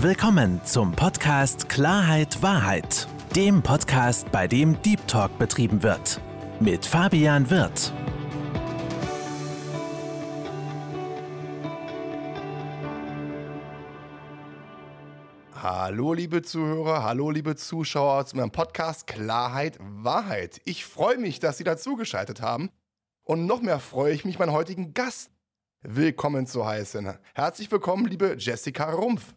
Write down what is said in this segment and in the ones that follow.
Willkommen zum Podcast Klarheit Wahrheit, dem Podcast, bei dem Deep Talk betrieben wird. Mit Fabian Wirth. Hallo liebe Zuhörer, hallo liebe Zuschauer zu meinem Podcast Klarheit Wahrheit. Ich freue mich, dass Sie dazugeschaltet haben und noch mehr freue ich mich, meinen heutigen Gast willkommen zu heißen. Herzlich willkommen, liebe Jessica Rumpf.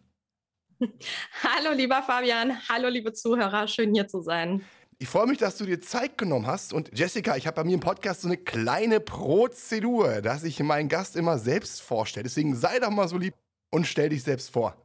Hallo, lieber Fabian. Hallo, liebe Zuhörer. Schön hier zu sein. Ich freue mich, dass du dir Zeit genommen hast. Und Jessica, ich habe bei mir im Podcast so eine kleine Prozedur, dass ich meinen Gast immer selbst vorstelle. Deswegen sei doch mal so lieb und stell dich selbst vor.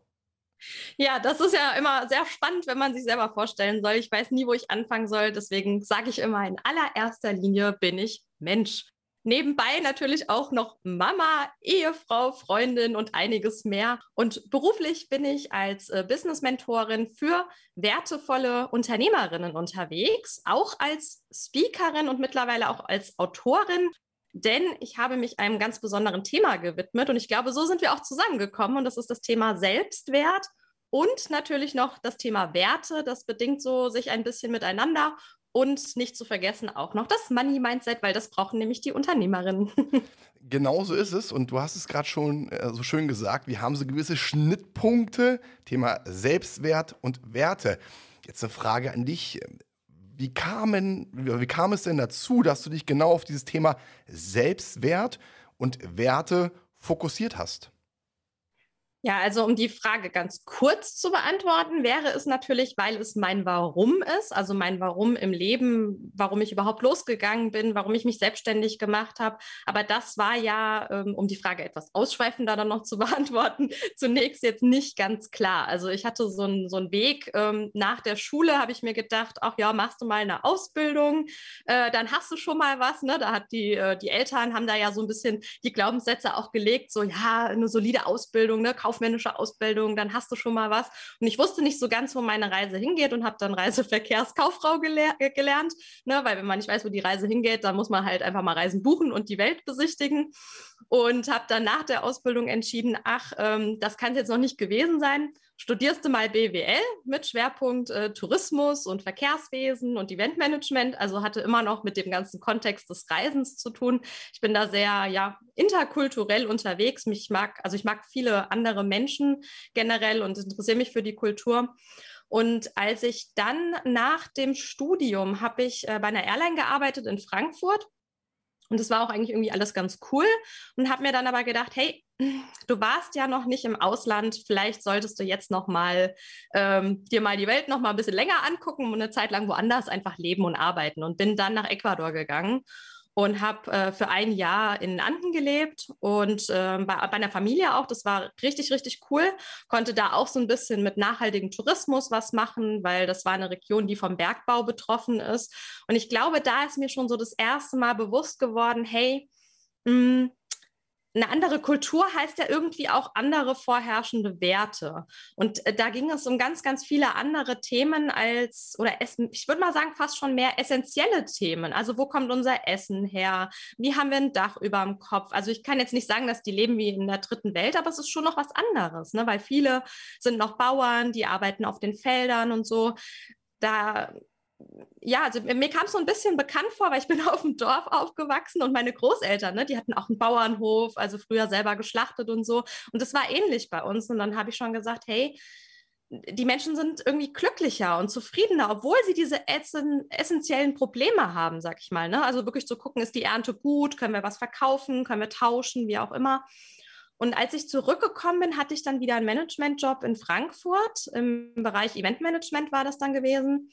Ja, das ist ja immer sehr spannend, wenn man sich selber vorstellen soll. Ich weiß nie, wo ich anfangen soll. Deswegen sage ich immer, in allererster Linie bin ich Mensch. Nebenbei natürlich auch noch Mama, Ehefrau, Freundin und einiges mehr. Und beruflich bin ich als äh, Business-Mentorin für wertevolle Unternehmerinnen unterwegs, auch als Speakerin und mittlerweile auch als Autorin. Denn ich habe mich einem ganz besonderen Thema gewidmet und ich glaube, so sind wir auch zusammengekommen und das ist das Thema Selbstwert und natürlich noch das Thema Werte. Das bedingt so sich ein bisschen miteinander und nicht zu vergessen auch noch das Money Mindset, weil das brauchen nämlich die Unternehmerinnen. genau so ist es. Und du hast es gerade schon äh, so schön gesagt. Wir haben so gewisse Schnittpunkte, Thema Selbstwert und Werte. Jetzt eine Frage an dich. Wie, kamen, wie kam es denn dazu, dass du dich genau auf dieses Thema Selbstwert und Werte fokussiert hast? Ja, also um die Frage ganz kurz zu beantworten, wäre es natürlich, weil es mein Warum ist, also mein Warum im Leben, warum ich überhaupt losgegangen bin, warum ich mich selbstständig gemacht habe. Aber das war ja, ähm, um die Frage etwas ausschweifender dann noch zu beantworten, zunächst jetzt nicht ganz klar. Also ich hatte so einen so Weg. Ähm, nach der Schule habe ich mir gedacht, ach ja, machst du mal eine Ausbildung, äh, dann hast du schon mal was. Ne? Da hat die, äh, die Eltern haben da ja so ein bisschen die Glaubenssätze auch gelegt, so ja, eine solide Ausbildung, ne? Kauf kaufmännische Ausbildung, dann hast du schon mal was. Und ich wusste nicht so ganz, wo meine Reise hingeht und habe dann Reiseverkehrskauffrau gelehr äh, gelernt, ne? weil wenn man nicht weiß, wo die Reise hingeht, dann muss man halt einfach mal Reisen buchen und die Welt besichtigen. Und habe dann nach der Ausbildung entschieden, ach, ähm, das kann es jetzt noch nicht gewesen sein studierst du mal BWL mit Schwerpunkt äh, Tourismus und Verkehrswesen und Eventmanagement. Also hatte immer noch mit dem ganzen Kontext des Reisens zu tun. Ich bin da sehr ja interkulturell unterwegs. Mich mag also ich mag viele andere Menschen generell und interessiere mich für die Kultur. Und als ich dann nach dem Studium habe ich äh, bei einer Airline gearbeitet in Frankfurt und das war auch eigentlich irgendwie alles ganz cool und habe mir dann aber gedacht, hey, du warst ja noch nicht im Ausland, vielleicht solltest du jetzt noch mal ähm, dir mal die Welt noch mal ein bisschen länger angucken und eine Zeit lang woanders einfach leben und arbeiten. Und bin dann nach Ecuador gegangen und habe äh, für ein Jahr in Anden gelebt und äh, bei, bei einer Familie auch. Das war richtig, richtig cool. Konnte da auch so ein bisschen mit nachhaltigem Tourismus was machen, weil das war eine Region, die vom Bergbau betroffen ist. Und ich glaube, da ist mir schon so das erste Mal bewusst geworden, hey, mh, hm, eine andere Kultur heißt ja irgendwie auch andere vorherrschende Werte. Und äh, da ging es um ganz, ganz viele andere Themen als, oder Essen, ich würde mal sagen, fast schon mehr essentielle Themen. Also wo kommt unser Essen her? Wie haben wir ein Dach über dem Kopf? Also ich kann jetzt nicht sagen, dass die leben wie in der dritten Welt, aber es ist schon noch was anderes, ne? weil viele sind noch Bauern, die arbeiten auf den Feldern und so. Da ja, also mir kam es so ein bisschen bekannt vor, weil ich bin auf dem Dorf aufgewachsen und meine Großeltern, ne, die hatten auch einen Bauernhof, also früher selber geschlachtet und so. Und das war ähnlich bei uns. Und dann habe ich schon gesagt, hey, die Menschen sind irgendwie glücklicher und zufriedener, obwohl sie diese essen, essentiellen Probleme haben, sag ich mal. Ne? Also wirklich zu gucken, ist die Ernte gut, können wir was verkaufen, können wir tauschen, wie auch immer. Und als ich zurückgekommen bin, hatte ich dann wieder einen Managementjob in Frankfurt. Im Bereich Eventmanagement war das dann gewesen.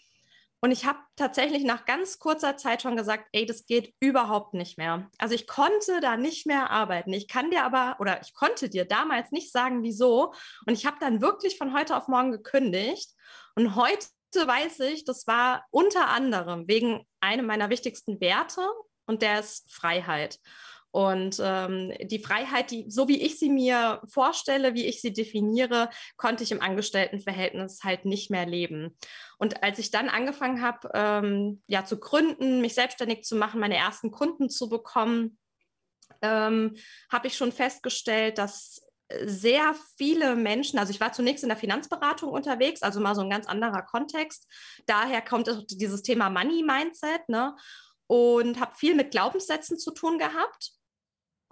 Und ich habe tatsächlich nach ganz kurzer Zeit schon gesagt, ey, das geht überhaupt nicht mehr. Also ich konnte da nicht mehr arbeiten. Ich kann dir aber, oder ich konnte dir damals nicht sagen, wieso. Und ich habe dann wirklich von heute auf morgen gekündigt. Und heute weiß ich, das war unter anderem wegen einem meiner wichtigsten Werte und der ist Freiheit. Und ähm, die Freiheit, die, so wie ich sie mir vorstelle, wie ich sie definiere, konnte ich im Angestelltenverhältnis halt nicht mehr leben. Und als ich dann angefangen habe, ähm, ja, zu gründen, mich selbstständig zu machen, meine ersten Kunden zu bekommen, ähm, habe ich schon festgestellt, dass sehr viele Menschen, also ich war zunächst in der Finanzberatung unterwegs, also mal so ein ganz anderer Kontext. Daher kommt dieses Thema Money Mindset, ne? Und habe viel mit Glaubenssätzen zu tun gehabt.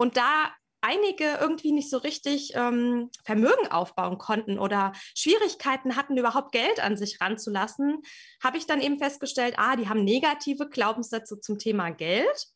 Und da einige irgendwie nicht so richtig ähm, Vermögen aufbauen konnten oder Schwierigkeiten hatten, überhaupt Geld an sich ranzulassen, habe ich dann eben festgestellt, ah, die haben negative Glaubenssätze zum Thema Geld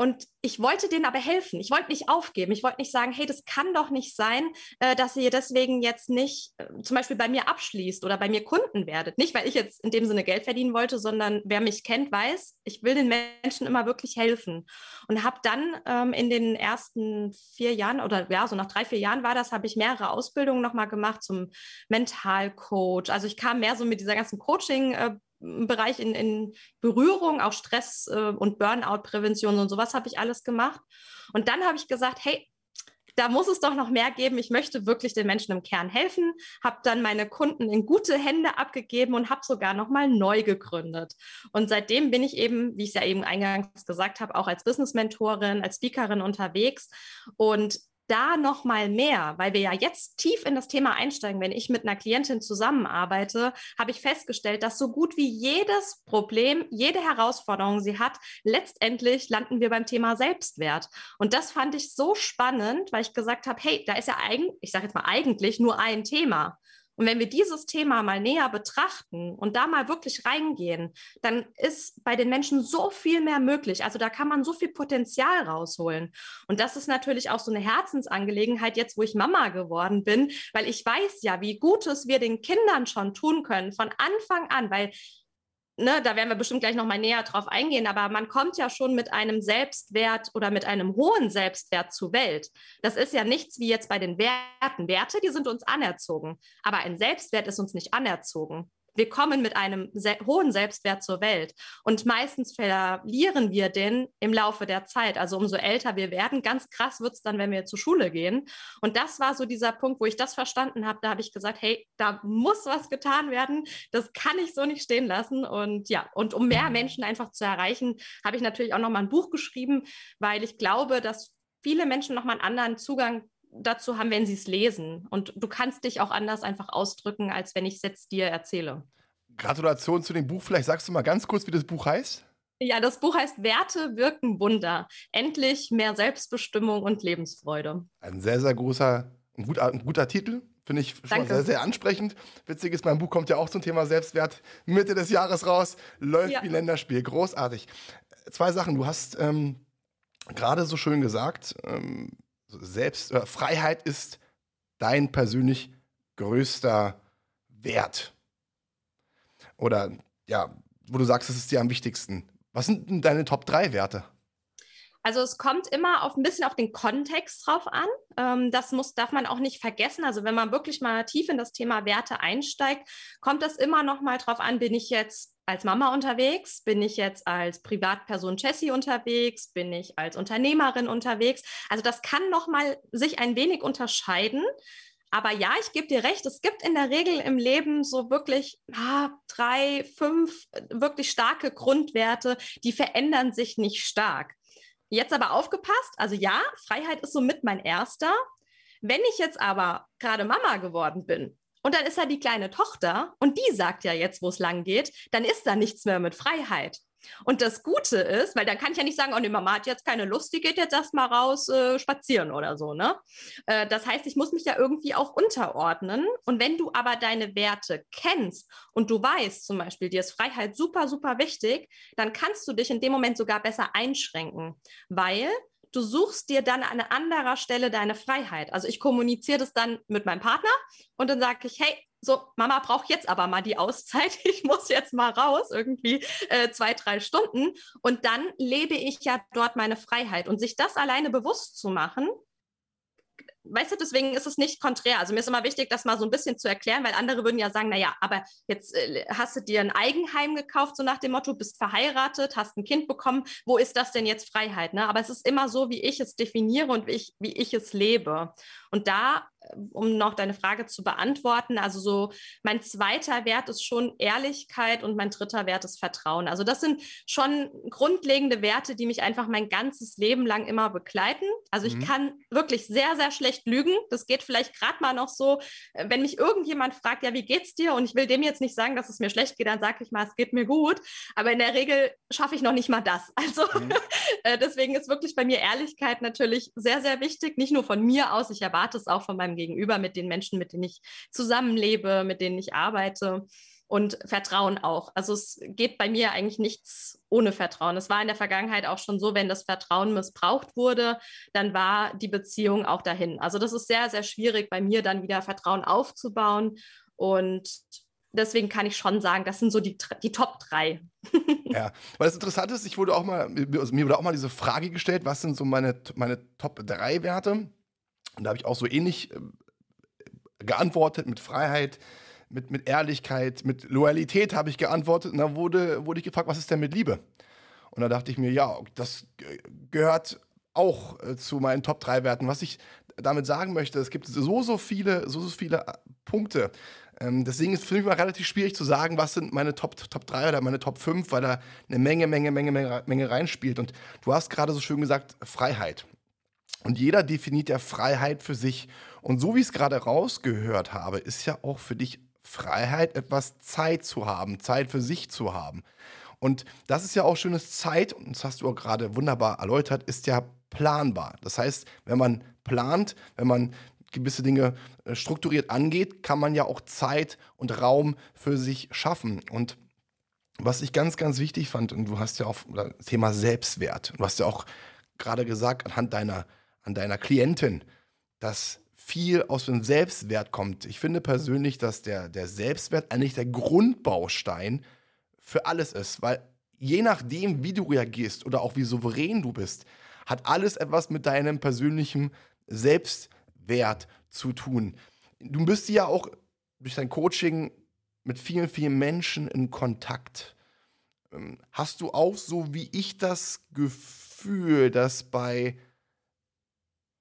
und ich wollte denen aber helfen. Ich wollte nicht aufgeben. Ich wollte nicht sagen, hey, das kann doch nicht sein, äh, dass ihr deswegen jetzt nicht äh, zum Beispiel bei mir abschließt oder bei mir Kunden werdet. Nicht, weil ich jetzt in dem Sinne Geld verdienen wollte, sondern wer mich kennt, weiß, ich will den Menschen immer wirklich helfen. Und habe dann ähm, in den ersten vier Jahren oder ja, so nach drei, vier Jahren war das, habe ich mehrere Ausbildungen nochmal gemacht zum Mentalcoach. Also ich kam mehr so mit dieser ganzen Coaching- äh, Bereich in, in Berührung, auch Stress- äh, und Burnout-Prävention und sowas habe ich alles gemacht. Und dann habe ich gesagt, hey, da muss es doch noch mehr geben. Ich möchte wirklich den Menschen im Kern helfen, habe dann meine Kunden in gute Hände abgegeben und habe sogar noch mal neu gegründet. Und seitdem bin ich eben, wie ich es ja eben eingangs gesagt habe, auch als Business-Mentorin, als Speakerin unterwegs. Und da noch mal mehr, weil wir ja jetzt tief in das Thema einsteigen. Wenn ich mit einer Klientin zusammenarbeite, habe ich festgestellt, dass so gut wie jedes Problem, jede Herausforderung sie hat, letztendlich landen wir beim Thema Selbstwert. Und das fand ich so spannend, weil ich gesagt habe, hey, da ist ja eigentlich, ich sage jetzt mal eigentlich nur ein Thema. Und wenn wir dieses Thema mal näher betrachten und da mal wirklich reingehen, dann ist bei den Menschen so viel mehr möglich. Also da kann man so viel Potenzial rausholen. Und das ist natürlich auch so eine Herzensangelegenheit jetzt, wo ich Mama geworden bin, weil ich weiß ja, wie Gutes wir den Kindern schon tun können von Anfang an, weil ne, da werden wir bestimmt gleich noch mal näher drauf eingehen, aber man kommt ja schon mit einem Selbstwert oder mit einem hohen Selbstwert zur Welt. Das ist ja nichts wie jetzt bei den Werten. Werte, die sind uns anerzogen, aber ein Selbstwert ist uns nicht anerzogen wir kommen mit einem hohen Selbstwert zur Welt. Und meistens verlieren wir den im Laufe der Zeit. Also umso älter wir werden, ganz krass wird es dann, wenn wir zur Schule gehen. Und das war so dieser Punkt, wo ich das verstanden habe. Da habe ich gesagt, hey, da muss was getan werden. Das kann ich so nicht stehen lassen. Und ja, und um mehr Menschen einfach zu erreichen, habe ich natürlich auch nochmal ein Buch geschrieben, weil ich glaube, dass viele Menschen nochmal einen anderen Zugang dazu haben, wenn sie es lesen. Und du kannst dich auch anders einfach ausdrücken, als wenn ich es jetzt dir erzähle. Gratulation zu dem Buch. Vielleicht sagst du mal ganz kurz, wie das Buch heißt. Ja, das Buch heißt Werte wirken Wunder. Endlich mehr Selbstbestimmung und Lebensfreude. Ein sehr, sehr großer, ein guter, ein guter Titel. Finde ich schon sehr, sehr ansprechend. Witzig ist, mein Buch kommt ja auch zum Thema Selbstwert Mitte des Jahres raus. Läuft ja. wie Länderspiel. Großartig. Zwei Sachen. Du hast ähm, gerade so schön gesagt, ähm, selbst, äh, Freiheit ist dein persönlich größter Wert. Oder ja, wo du sagst, es ist dir am wichtigsten. Was sind denn deine Top 3 Werte? Also es kommt immer auf ein bisschen auf den Kontext drauf an. Ähm, das muss, darf man auch nicht vergessen. Also wenn man wirklich mal tief in das Thema Werte einsteigt, kommt das immer noch mal drauf an, bin ich jetzt als Mama unterwegs? Bin ich jetzt als Privatperson Jessie unterwegs? Bin ich als Unternehmerin unterwegs? Also das kann noch mal sich ein wenig unterscheiden. Aber ja, ich gebe dir recht, es gibt in der Regel im Leben so wirklich ah, drei, fünf wirklich starke Grundwerte, die verändern sich nicht stark. Jetzt aber aufgepasst, also ja, Freiheit ist somit mein erster. Wenn ich jetzt aber gerade Mama geworden bin und dann ist da die kleine Tochter und die sagt ja jetzt, wo es lang geht, dann ist da nichts mehr mit Freiheit. Und das Gute ist, weil dann kann ich ja nicht sagen, oh ne, Mama hat jetzt keine Lust, die geht jetzt erstmal raus äh, spazieren oder so, ne? Äh, das heißt, ich muss mich ja irgendwie auch unterordnen. Und wenn du aber deine Werte kennst und du weißt zum Beispiel, dir ist Freiheit super, super wichtig, dann kannst du dich in dem Moment sogar besser einschränken, weil du suchst dir dann an anderer Stelle deine Freiheit. Also ich kommuniziere das dann mit meinem Partner und dann sage ich, hey, so, Mama braucht jetzt aber mal die Auszeit. Ich muss jetzt mal raus, irgendwie äh, zwei, drei Stunden. Und dann lebe ich ja dort meine Freiheit. Und sich das alleine bewusst zu machen, weißt du, deswegen ist es nicht konträr. Also mir ist immer wichtig, das mal so ein bisschen zu erklären, weil andere würden ja sagen, naja, aber jetzt äh, hast du dir ein Eigenheim gekauft, so nach dem Motto, bist verheiratet, hast ein Kind bekommen, wo ist das denn jetzt Freiheit? Ne? Aber es ist immer so, wie ich es definiere und wie ich, wie ich es lebe. Und da um noch deine Frage zu beantworten, also so mein zweiter Wert ist schon Ehrlichkeit und mein dritter Wert ist Vertrauen. Also das sind schon grundlegende Werte, die mich einfach mein ganzes Leben lang immer begleiten. Also ich mhm. kann wirklich sehr, sehr schlecht lügen. Das geht vielleicht gerade mal noch so, äh, wenn mich irgendjemand fragt, ja, wie geht's dir? Und ich will dem jetzt nicht sagen, dass es mir schlecht geht, dann sage ich mal, es geht mir gut. Aber in der Regel schaffe ich noch nicht mal das. Also mhm. Äh, deswegen ist wirklich bei mir Ehrlichkeit natürlich sehr, sehr wichtig. Nicht nur von mir aus, ich erwarte es auch von meinem Gegenüber, mit den Menschen, mit denen ich zusammenlebe, mit denen ich arbeite und Vertrauen auch. Also es geht bei mir eigentlich nichts ohne Vertrauen. Es war in der Vergangenheit auch schon so, wenn das Vertrauen missbraucht wurde, dann war die Beziehung auch dahin. Also das ist sehr, sehr schwierig bei mir dann wieder Vertrauen aufzubauen und deswegen kann ich schon sagen, das sind so die, die Top 3. ja, weil das Interessante ist, ich wurde auch mal, also mir wurde auch mal diese Frage gestellt, was sind so meine, meine Top 3 Werte? Und da habe ich auch so ähnlich äh, geantwortet mit Freiheit, mit, mit Ehrlichkeit, mit Loyalität habe ich geantwortet. Und da wurde, wurde ich gefragt, was ist denn mit Liebe? Und da dachte ich mir, ja, das gehört auch äh, zu meinen Top 3 Werten. Was ich damit sagen möchte, es gibt so, so viele, so, so viele äh, Punkte. Ähm, deswegen ist es für mich mal relativ schwierig zu sagen, was sind meine Top, Top 3 oder meine Top 5, weil da eine Menge, Menge, Menge, Menge, Menge reinspielt. Und du hast gerade so schön gesagt, Freiheit. Und jeder definiert ja Freiheit für sich. Und so wie ich es gerade rausgehört habe, ist ja auch für dich Freiheit, etwas Zeit zu haben, Zeit für sich zu haben. Und das ist ja auch schönes Zeit, und das hast du auch gerade wunderbar erläutert, ist ja planbar. Das heißt, wenn man plant, wenn man gewisse Dinge äh, strukturiert angeht, kann man ja auch Zeit und Raum für sich schaffen. Und was ich ganz, ganz wichtig fand, und du hast ja auch das Thema Selbstwert, du hast ja auch gerade gesagt, anhand deiner an deiner Klientin, dass viel aus dem Selbstwert kommt. Ich finde persönlich, dass der, der Selbstwert eigentlich der Grundbaustein für alles ist, weil je nachdem, wie du reagierst oder auch wie souverän du bist, hat alles etwas mit deinem persönlichen Selbstwert zu tun. Du bist ja auch durch dein Coaching mit vielen, vielen Menschen in Kontakt. Ähm, hast du auch so wie ich das Gefühl, dass bei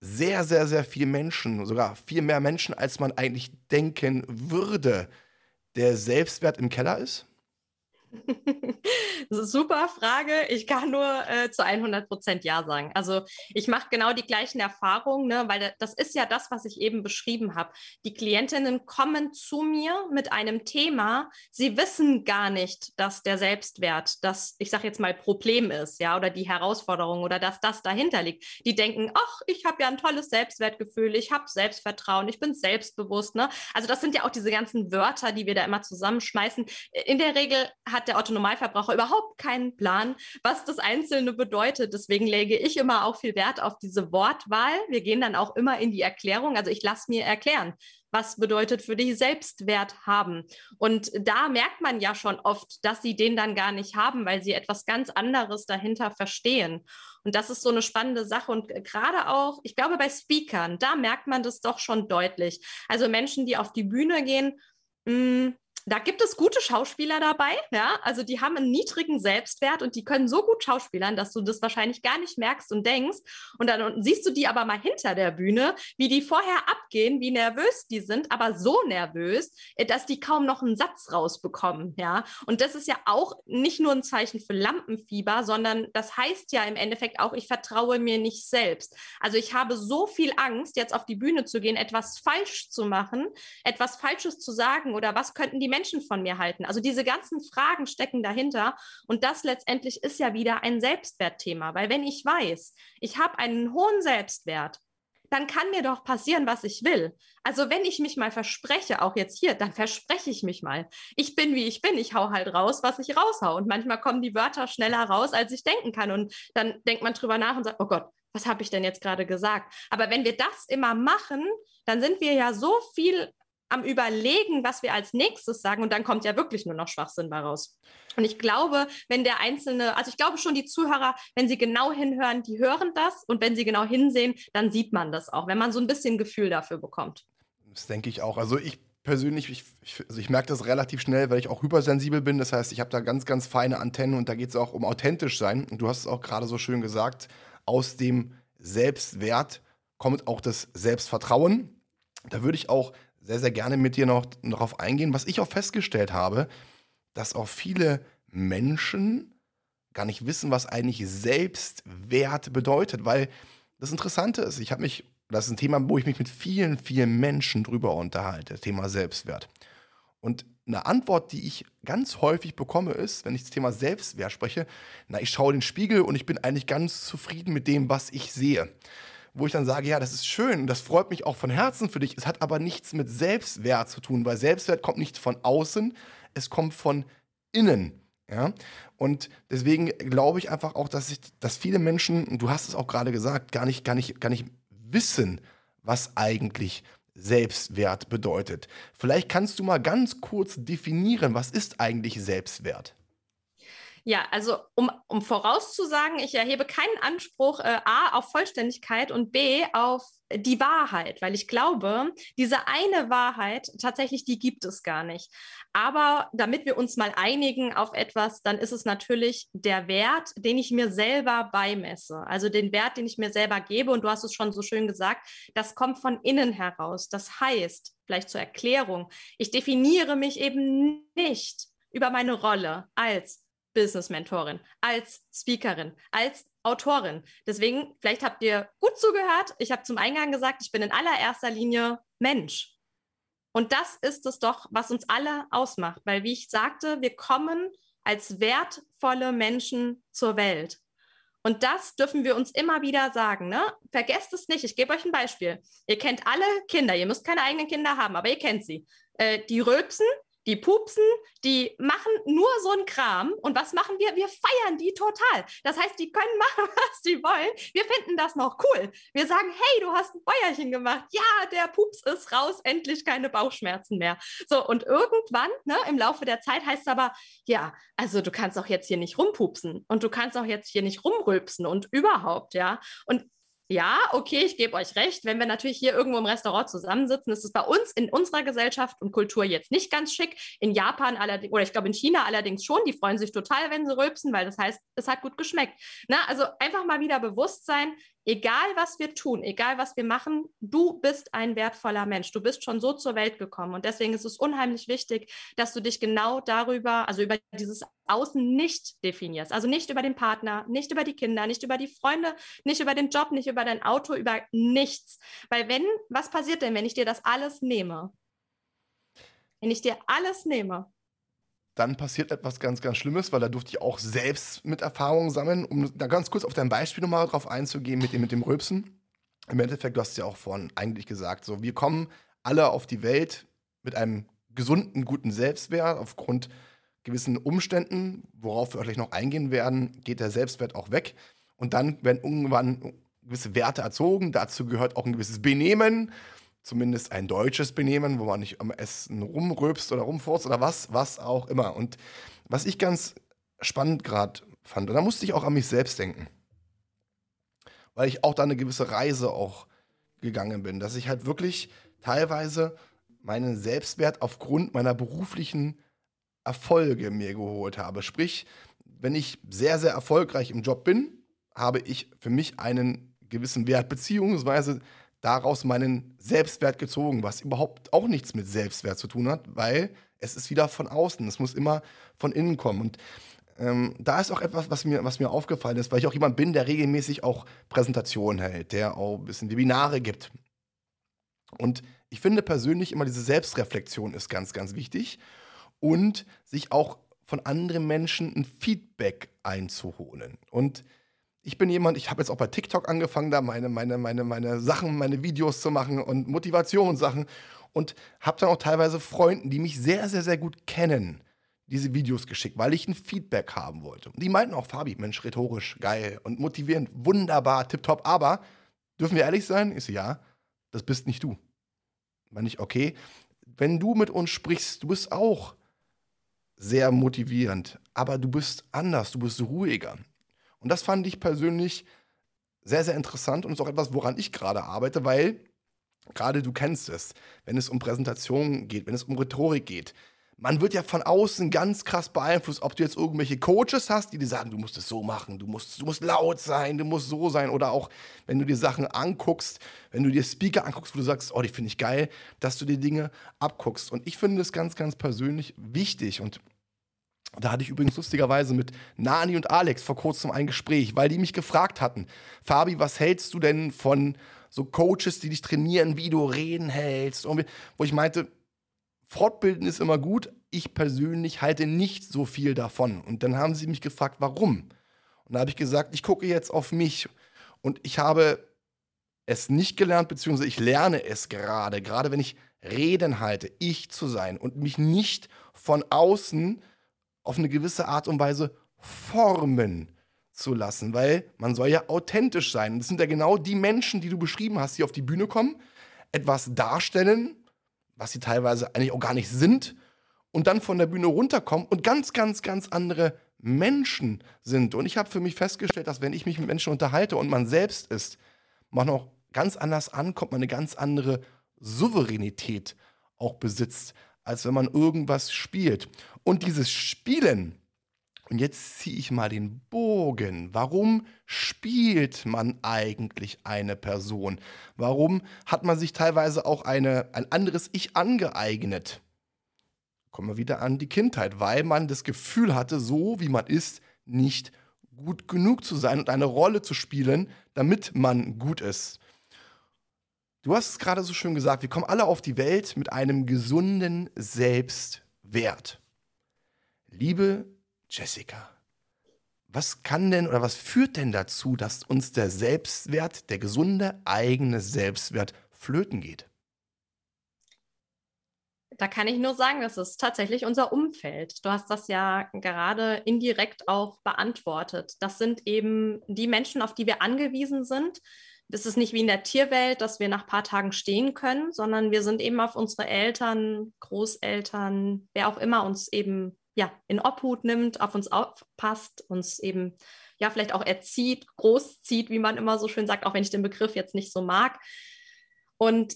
sehr, sehr, sehr viele Menschen, sogar viel mehr Menschen, als man eigentlich denken würde, der Selbstwert im Keller ist? Super Frage. Ich kann nur äh, zu 100 Prozent Ja sagen. Also ich mache genau die gleichen Erfahrungen, ne, weil das ist ja das, was ich eben beschrieben habe. Die Klientinnen kommen zu mir mit einem Thema. Sie wissen gar nicht, dass der Selbstwert das, ich sage jetzt mal, Problem ist, ja, oder die Herausforderung oder dass das dahinter liegt. Die denken, ach, ich habe ja ein tolles Selbstwertgefühl, ich habe Selbstvertrauen, ich bin selbstbewusst. Ne? Also das sind ja auch diese ganzen Wörter, die wir da immer zusammenschmeißen. In der Regel hat der Otto Normalverbraucher überhaupt keinen Plan, was das Einzelne bedeutet. Deswegen lege ich immer auch viel Wert auf diese Wortwahl. Wir gehen dann auch immer in die Erklärung. Also ich lasse mir erklären, was bedeutet für dich Selbstwert haben. Und da merkt man ja schon oft, dass sie den dann gar nicht haben, weil sie etwas ganz anderes dahinter verstehen. Und das ist so eine spannende Sache. Und gerade auch, ich glaube, bei Speakern, da merkt man das doch schon deutlich. Also Menschen, die auf die Bühne gehen, mh, mm, da gibt es gute Schauspieler dabei, ja, also die haben einen niedrigen Selbstwert und die können so gut schauspielern, dass du das wahrscheinlich gar nicht merkst und denkst. Und dann siehst du die aber mal hinter der Bühne, wie die vorher abgehen, wie nervös die sind, aber so nervös, äh, dass die kaum noch einen Satz rausbekommen, ja. Und das ist ja auch nicht nur ein Zeichen für Lampenfieber, sondern das heißt ja im Endeffekt auch, ich vertraue mir nicht selbst. Also ich habe so viel Angst, jetzt auf die Bühne zu gehen, etwas falsch zu machen, etwas Falsches zu sagen oder was könnten die Menschen Menschen von mir halten? Also diese ganzen Fragen stecken dahinter und das letztendlich ist ja wieder ein Selbstwertthema, weil wenn ich weiß, ich habe einen hohen Selbstwert, dann kann mir doch passieren, was ich will. Also wenn ich mich mal verspreche, auch jetzt hier, dann verspreche ich mich mal. Ich bin, wie ich bin. Ich hau halt raus, was ich raushau. Und manchmal kommen die Wörter schneller raus, als ich denken kann. Und dann denkt man drüber nach und sagt, oh Gott, was habe ich denn jetzt gerade gesagt? Aber wenn wir das immer machen, dann sind wir ja so viel am Überlegen, was wir als nächstes sagen und dann kommt ja wirklich nur noch Schwachsinn raus. Und ich glaube, wenn der Einzelne, also ich glaube schon, die Zuhörer, wenn sie genau hinhören, die hören das und wenn sie genau hinsehen, dann sieht man das auch, wenn man so ein bisschen Gefühl dafür bekommt. Das denke ich auch. Also ich persönlich, ich, ich, also ich merke das relativ schnell, weil ich auch hypersensibel bin. Das heißt, ich habe da ganz, ganz feine Antennen und da geht es auch um authentisch sein. Und du hast es auch gerade so schön gesagt, aus dem Selbstwert kommt auch das Selbstvertrauen Da würde ich auch sehr, sehr gerne mit dir noch darauf eingehen, was ich auch festgestellt habe, dass auch viele Menschen gar nicht wissen, was eigentlich Selbstwert bedeutet, weil das Interessante ist, ich habe mich, das ist ein Thema, wo ich mich mit vielen, vielen Menschen drüber unterhalte, das Thema Selbstwert. Und eine Antwort, die ich ganz häufig bekomme, ist, wenn ich das Thema Selbstwert spreche, na, ich schaue in den Spiegel und ich bin eigentlich ganz zufrieden mit dem, was ich sehe. Wo ich dann sage, ja, das ist schön und das freut mich auch von Herzen für dich. Es hat aber nichts mit Selbstwert zu tun, weil Selbstwert kommt nicht von außen, es kommt von innen. Ja? Und deswegen glaube ich einfach auch, dass, ich, dass viele Menschen, du hast es auch gerade gesagt, gar nicht, gar, nicht, gar nicht wissen, was eigentlich Selbstwert bedeutet. Vielleicht kannst du mal ganz kurz definieren, was ist eigentlich Selbstwert? Ja, also um, um vorauszusagen, ich erhebe keinen Anspruch äh, A auf Vollständigkeit und B auf die Wahrheit, weil ich glaube, diese eine Wahrheit tatsächlich, die gibt es gar nicht. Aber damit wir uns mal einigen auf etwas, dann ist es natürlich der Wert, den ich mir selber beimesse. Also den Wert, den ich mir selber gebe. Und du hast es schon so schön gesagt, das kommt von innen heraus. Das heißt, vielleicht zur Erklärung, ich definiere mich eben nicht über meine Rolle als Business-Mentorin, als Speakerin, als Autorin. Deswegen, vielleicht habt ihr gut zugehört. Ich habe zum Eingang gesagt, ich bin in allererster Linie Mensch. Und das ist es doch, was uns alle ausmacht, weil, wie ich sagte, wir kommen als wertvolle Menschen zur Welt. Und das dürfen wir uns immer wieder sagen. Ne? Vergesst es nicht. Ich gebe euch ein Beispiel. Ihr kennt alle Kinder. Ihr müsst keine eigenen Kinder haben, aber ihr kennt sie. Äh, die rülpsen, die pupsen, die machen nur so einen Kram. Und was machen wir? Wir feiern die total. Das heißt, die können machen, was sie wollen. Wir finden das noch cool. Wir sagen, hey, du hast ein Bäuerchen gemacht. Ja, der Pups ist raus, endlich keine Bauchschmerzen mehr. So, und irgendwann, ne, im Laufe der Zeit heißt es aber, ja, also du kannst auch jetzt hier nicht rumpupsen und du kannst auch jetzt hier nicht rumrülpsen und überhaupt, ja. Und ja, okay, ich gebe euch recht. Wenn wir natürlich hier irgendwo im Restaurant zusammensitzen, ist es bei uns in unserer Gesellschaft und Kultur jetzt nicht ganz schick. In Japan allerdings, oder ich glaube in China allerdings schon, die freuen sich total, wenn sie rülpsen, weil das heißt, es hat gut geschmeckt. Na, also einfach mal wieder bewusst sein, egal was wir tun, egal was wir machen, du bist ein wertvoller Mensch. Du bist schon so zur Welt gekommen. Und deswegen ist es unheimlich wichtig, dass du dich genau darüber, also über dieses Außen nicht definierst. Also nicht über den Partner, nicht über die Kinder, nicht über die Freunde, nicht über den Job, nicht über dein Auto, über nichts. Weil wenn, was passiert denn, wenn ich dir das alles nehme? Wenn ich dir alles nehme, dann passiert etwas ganz, ganz Schlimmes, weil da durfte ich auch selbst mit Erfahrungen sammeln. Um da ganz kurz auf dein Beispiel nochmal drauf einzugehen mit dem, mit dem Rülpsen. Im Endeffekt, du hast es ja auch vorhin eigentlich gesagt, so, wir kommen alle auf die Welt mit einem gesunden, guten Selbstwert aufgrund gewissen Umständen, worauf wir gleich noch eingehen werden, geht der Selbstwert auch weg. Und dann werden irgendwann gewisse Werte erzogen. Dazu gehört auch ein gewisses Benehmen zumindest ein deutsches Benehmen, wo man nicht am Essen rumröpst oder rumfurzt oder was, was auch immer. Und was ich ganz spannend gerade fand, und da musste ich auch an mich selbst denken, weil ich auch da eine gewisse Reise auch gegangen bin, dass ich halt wirklich teilweise meinen Selbstwert aufgrund meiner beruflichen Erfolge mir geholt habe. Sprich, wenn ich sehr, sehr erfolgreich im Job bin, habe ich für mich einen gewissen Wert, beziehungsweise daraus meinen Selbstwert gezogen, was überhaupt auch nichts mit Selbstwert zu tun hat, weil es ist wieder von außen. Es muss immer von innen kommen. Und ähm, da ist auch etwas, was mir, was mir aufgefallen ist, weil ich auch jemand bin, der regelmäßig auch Präsentationen hält, der auch ein bisschen Webinare gibt. Und ich finde persönlich immer diese Selbstreflexion ist ganz, ganz wichtig und sich auch von anderen Menschen ein Feedback einzuholen. Und ich bin jemand, ich habe jetzt auch bei TikTok angefangen, da meine, meine, meine, meine Sachen, meine Videos zu machen und Motivationssachen und habe dann auch teilweise Freunden, die mich sehr, sehr, sehr gut kennen, diese Videos geschickt, weil ich ein Feedback haben wollte. Und die meinten auch, Fabi, Mensch, rhetorisch, geil und motivierend, wunderbar, tipptopp, aber dürfen wir ehrlich sein? Ich so, ja, das bist nicht du. Meine ich, okay, wenn du mit uns sprichst, du bist auch sehr motivierend, aber du bist anders, du bist ruhiger. Und das fand ich persönlich sehr, sehr interessant und ist auch etwas, woran ich gerade arbeite, weil gerade du kennst es, wenn es um Präsentationen geht, wenn es um Rhetorik geht, man wird ja von außen ganz krass beeinflusst, ob du jetzt irgendwelche Coaches hast, die dir sagen, du musst es so machen, du musst, du musst laut sein, du musst so sein. Oder auch, wenn du dir Sachen anguckst, wenn du dir Speaker anguckst, wo du sagst, oh, die finde ich geil, dass du dir Dinge abguckst. Und ich finde das ganz, ganz persönlich wichtig. Und da hatte ich übrigens lustigerweise mit Nani und Alex vor kurzem ein Gespräch, weil die mich gefragt hatten, Fabi, was hältst du denn von so Coaches, die dich trainieren, wie du reden hältst? Und wo ich meinte, Fortbilden ist immer gut. Ich persönlich halte nicht so viel davon. Und dann haben sie mich gefragt, warum? Und da habe ich gesagt, ich gucke jetzt auf mich und ich habe es nicht gelernt, beziehungsweise ich lerne es gerade, gerade wenn ich Reden halte, ich zu sein und mich nicht von außen auf eine gewisse Art und Weise formen zu lassen, weil man soll ja authentisch sein. Und das sind ja genau die Menschen, die du beschrieben hast, die auf die Bühne kommen, etwas darstellen, was sie teilweise eigentlich auch gar nicht sind, und dann von der Bühne runterkommen und ganz, ganz, ganz andere Menschen sind. Und ich habe für mich festgestellt, dass wenn ich mich mit Menschen unterhalte und man selbst ist, man auch ganz anders ankommt, man eine ganz andere Souveränität auch besitzt, als wenn man irgendwas spielt. Und dieses Spielen, und jetzt ziehe ich mal den Bogen. Warum spielt man eigentlich eine Person? Warum hat man sich teilweise auch eine, ein anderes Ich angeeignet? Kommen wir wieder an die Kindheit, weil man das Gefühl hatte, so wie man ist, nicht gut genug zu sein und eine Rolle zu spielen, damit man gut ist. Du hast es gerade so schön gesagt, wir kommen alle auf die Welt mit einem gesunden Selbstwert. Liebe Jessica, was kann denn oder was führt denn dazu, dass uns der Selbstwert, der gesunde eigene Selbstwert flöten geht? Da kann ich nur sagen, das ist tatsächlich unser Umfeld. Du hast das ja gerade indirekt auch beantwortet. Das sind eben die Menschen, auf die wir angewiesen sind. Das ist nicht wie in der Tierwelt, dass wir nach ein paar Tagen stehen können, sondern wir sind eben auf unsere Eltern, Großeltern, wer auch immer uns eben ja, in Obhut nimmt, auf uns aufpasst, uns eben ja vielleicht auch erzieht, großzieht, wie man immer so schön sagt, auch wenn ich den Begriff jetzt nicht so mag. Und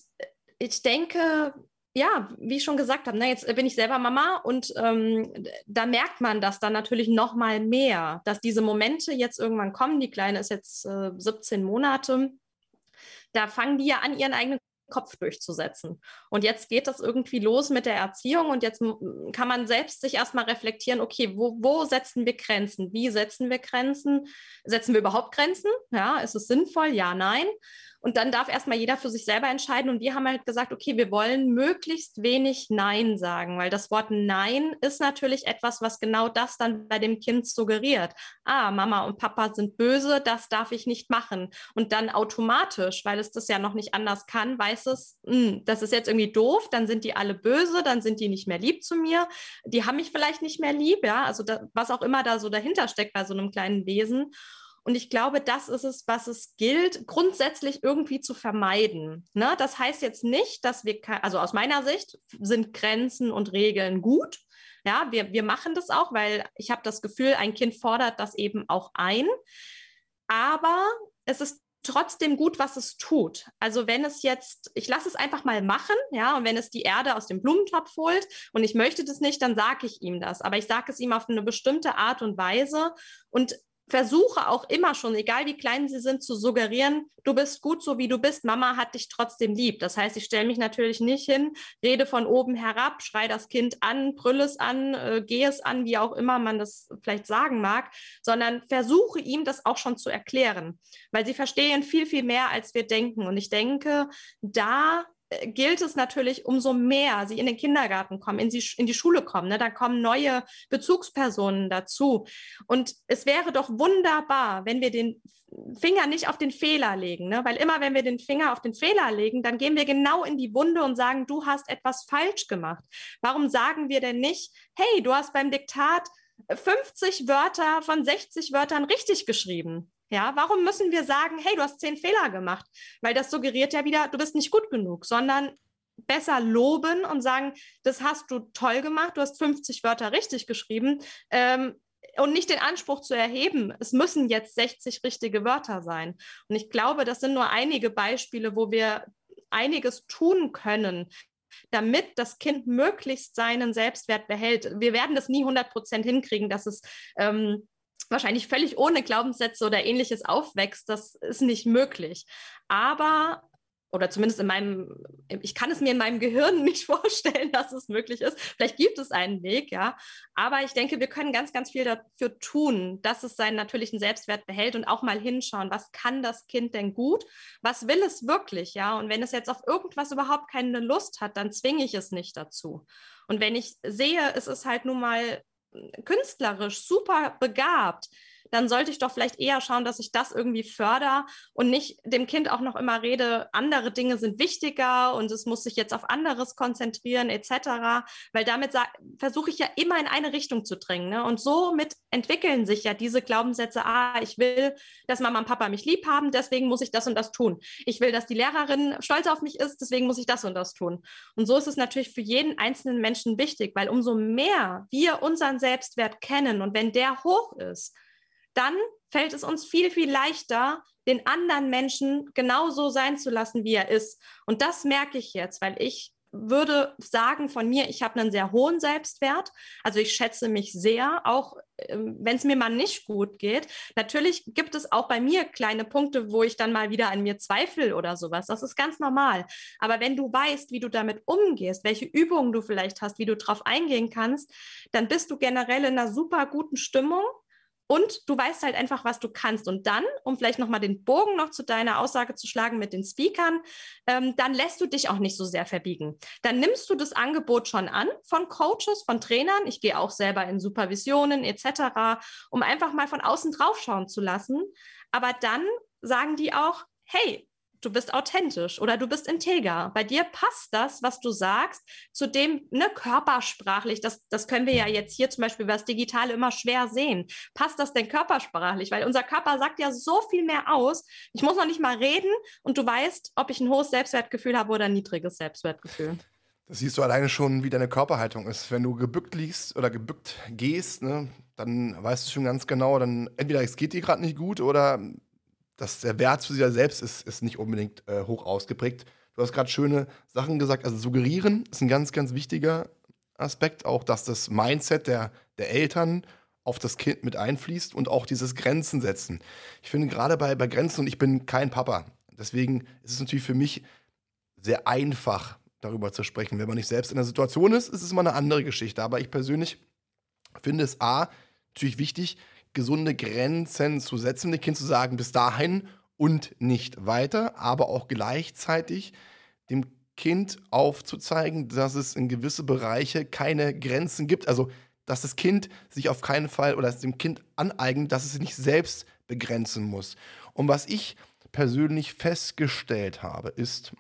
ich denke, ja, wie ich schon gesagt habe, ne, jetzt bin ich selber Mama und ähm, da merkt man das dann natürlich noch mal mehr, dass diese Momente jetzt irgendwann kommen. Die Kleine ist jetzt äh, 17 Monate. Da fangen die ja an, ihren eigenen Kopf durchzusetzen. Und jetzt geht das irgendwie los mit der Erziehung und jetzt kann man selbst sich erstmal reflektieren, okay, wo, wo setzen wir Grenzen? Wie setzen wir Grenzen? Setzen wir überhaupt Grenzen? Ja, ist es sinnvoll? Ja, nein. Und dann darf erstmal jeder für sich selber entscheiden. Und wir haben halt gesagt, okay, wir wollen möglichst wenig Nein sagen, weil das Wort Nein ist natürlich etwas, was genau das dann bei dem Kind suggeriert. Ah, Mama und Papa sind böse, das darf ich nicht machen. Und dann automatisch, weil es das ja noch nicht anders kann, weiß es, mh, hm, das ist jetzt irgendwie doof, dann sind die alle böse, dann sind die nicht mehr lieb zu mir, die haben mich vielleicht nicht mehr lieb, ja, also da, was auch immer da so dahinter steckt bei so einem kleinen Wesen. Und ich glaube, das ist es, was es gilt, grundsätzlich irgendwie zu vermeiden. Ne? Das heißt jetzt nicht, dass wir, also aus meiner Sicht sind Grenzen und Regeln gut. Ja, wir, wir machen das auch, weil ich habe das Gefühl, ein Kind fordert das eben auch ein. Aber es ist trotzdem gut, was es tut. Also wenn es jetzt, ich lasse es einfach mal machen, ja, und wenn es die Erde aus dem Blumentopf holt und ich möchte das nicht, dann sage ich ihm das. Aber ich sage es ihm auf eine bestimmte Art und Weise und versuche auch immer schon, egal wie klein sie sind, zu suggerieren, du bist gut so wie du bist, Mama hat dich trotzdem lieb. Das heißt, ich stelle mich natürlich nicht hin, rede von oben herab, schreie das Kind an, brülle es an, äh, gehe es an, wie auch immer man das vielleicht sagen mag, sondern versuche ihm das auch schon zu erklären, weil sie verstehen viel, viel mehr, als wir denken. Und ich denke, da gilt es natürlich umso mehr, sie in den Kindergarten kommen, in die, in die Schule kommen. Ne? Da kommen neue Bezugspersonen dazu. Und es wäre doch wunderbar, wenn wir den Finger nicht auf den Fehler legen. Ne? Weil immer, wenn wir den Finger auf den Fehler legen, dann gehen wir genau in die Wunde und sagen, du hast etwas falsch gemacht. Warum sagen wir denn nicht, hey, du hast beim Diktat 50 Wörter von 60 Wörtern richtig geschrieben? Ja, warum müssen wir sagen, hey, du hast zehn Fehler gemacht? Weil das suggeriert ja wieder, du bist nicht gut genug, sondern besser loben und sagen, das hast du toll gemacht, du hast 50 Wörter richtig geschrieben ähm, und nicht den Anspruch zu erheben, es müssen jetzt 60 richtige Wörter sein. Und ich glaube, das sind nur einige Beispiele, wo wir einiges tun können, damit das Kind möglichst seinen Selbstwert behält. Wir werden das nie 100 Prozent hinkriegen, dass es ähm, wahrscheinlich völlig ohne Glaubenssätze oder ähnliches aufwächst. Das ist nicht möglich. Aber oder zumindest in meinem, ich kann es mir in meinem Gehirn nicht vorstellen, dass es möglich ist. Vielleicht gibt es einen Weg, ja. Aber ich denke, wir können ganz, ganz viel dafür tun, dass es seinen natürlichen Selbstwert behält und auch mal hinschauen, was kann das Kind denn gut? Was will es wirklich, ja? Und wenn es jetzt auf irgendwas überhaupt keine Lust hat, dann zwinge ich es nicht dazu. Und wenn ich sehe, es ist halt nun mal künstlerisch super begabt, dann sollte ich doch vielleicht eher schauen, dass ich das irgendwie fördere und nicht dem Kind auch noch immer rede, andere Dinge sind wichtiger und es muss sich jetzt auf anderes konzentrieren etc. Weil damit versuche ich ja immer in eine Richtung zu drängen. Ne? Und somit entwickeln sich ja diese Glaubenssätze, ah, ich will, dass Mama und Papa mich lieb haben, deswegen muss ich das und das tun. Ich will, dass die Lehrerin stolz auf mich ist, deswegen muss ich das und das tun. Und so ist es natürlich für jeden einzelnen Menschen wichtig, weil umso mehr wir unseren Selbstwert kennen und wenn der hoch ist, dann fällt es uns viel, viel leichter, den anderen Menschen genauso sein zu lassen, wie er ist. Und das merke ich jetzt, weil ich würde sagen von mir, ich habe einen sehr hohen Selbstwert. Also ich schätze mich sehr, auch ähm, wenn es mir mal nicht gut geht. Natürlich gibt es auch bei mir kleine Punkte, wo ich dann mal wieder an mir zweifle oder sowas. Das ist ganz normal. Aber wenn du weißt, wie du damit umgehst, welche Übungen du vielleicht hast, wie du darauf eingehen kannst, dann bist du generell in einer super guten Stimmung und du weißt halt einfach, was du kannst. Und dann, um vielleicht nochmal den Bogen noch zu deiner Aussage zu schlagen mit den Speakern, ähm, dann lässt du dich auch nicht so sehr verbiegen. Dann nimmst du das Angebot schon an von Coaches, von Trainern. Ich gehe auch selber in Supervisionen etc., um einfach mal von außen draufschauen zu lassen. Aber dann sagen die auch, hey, du bist authentisch oder du bist integer. Bei dir passt das, was du sagst, zu dem ne, körpersprachlich, das, das können wir ja jetzt hier zum Beispiel über das Digitale immer schwer sehen. Passt das denn körpersprachlich? Weil unser Körper sagt ja so viel mehr aus. Ich muss noch nicht mal reden und du weißt, ob ich ein hohes Selbstwertgefühl habe oder ein niedriges Selbstwertgefühl. Das siehst du alleine schon, wie deine Körperhaltung ist. Wenn du gebückt liegst oder gebückt gehst, ne, dann weißt du schon ganz genau, dann entweder es geht dir gerade nicht gut oder dass der Wert zu dir selbst ist, ist nicht unbedingt äh, hoch ausgeprägt. Du hast gerade schöne Sachen gesagt. Also suggerieren ist ein ganz, ganz wichtiger Aspekt. Auch, dass das Mindset der, der Eltern auf das Kind mit einfließt und auch dieses Grenzen setzen. Ich finde gerade bei, bei Grenzen, und ich bin kein Papa, deswegen ist es natürlich für mich sehr einfach, darüber zu sprechen. Wenn man nicht selbst in der Situation ist, ist es mal eine andere Geschichte. Aber ich persönlich finde es A, natürlich wichtig, gesunde Grenzen zu setzen, dem Kind zu sagen, bis dahin und nicht weiter, aber auch gleichzeitig dem Kind aufzuzeigen, dass es in gewisse Bereiche keine Grenzen gibt. Also, dass das Kind sich auf keinen Fall oder dem Kind aneignet, dass es sich nicht selbst begrenzen muss. Und was ich persönlich festgestellt habe, ist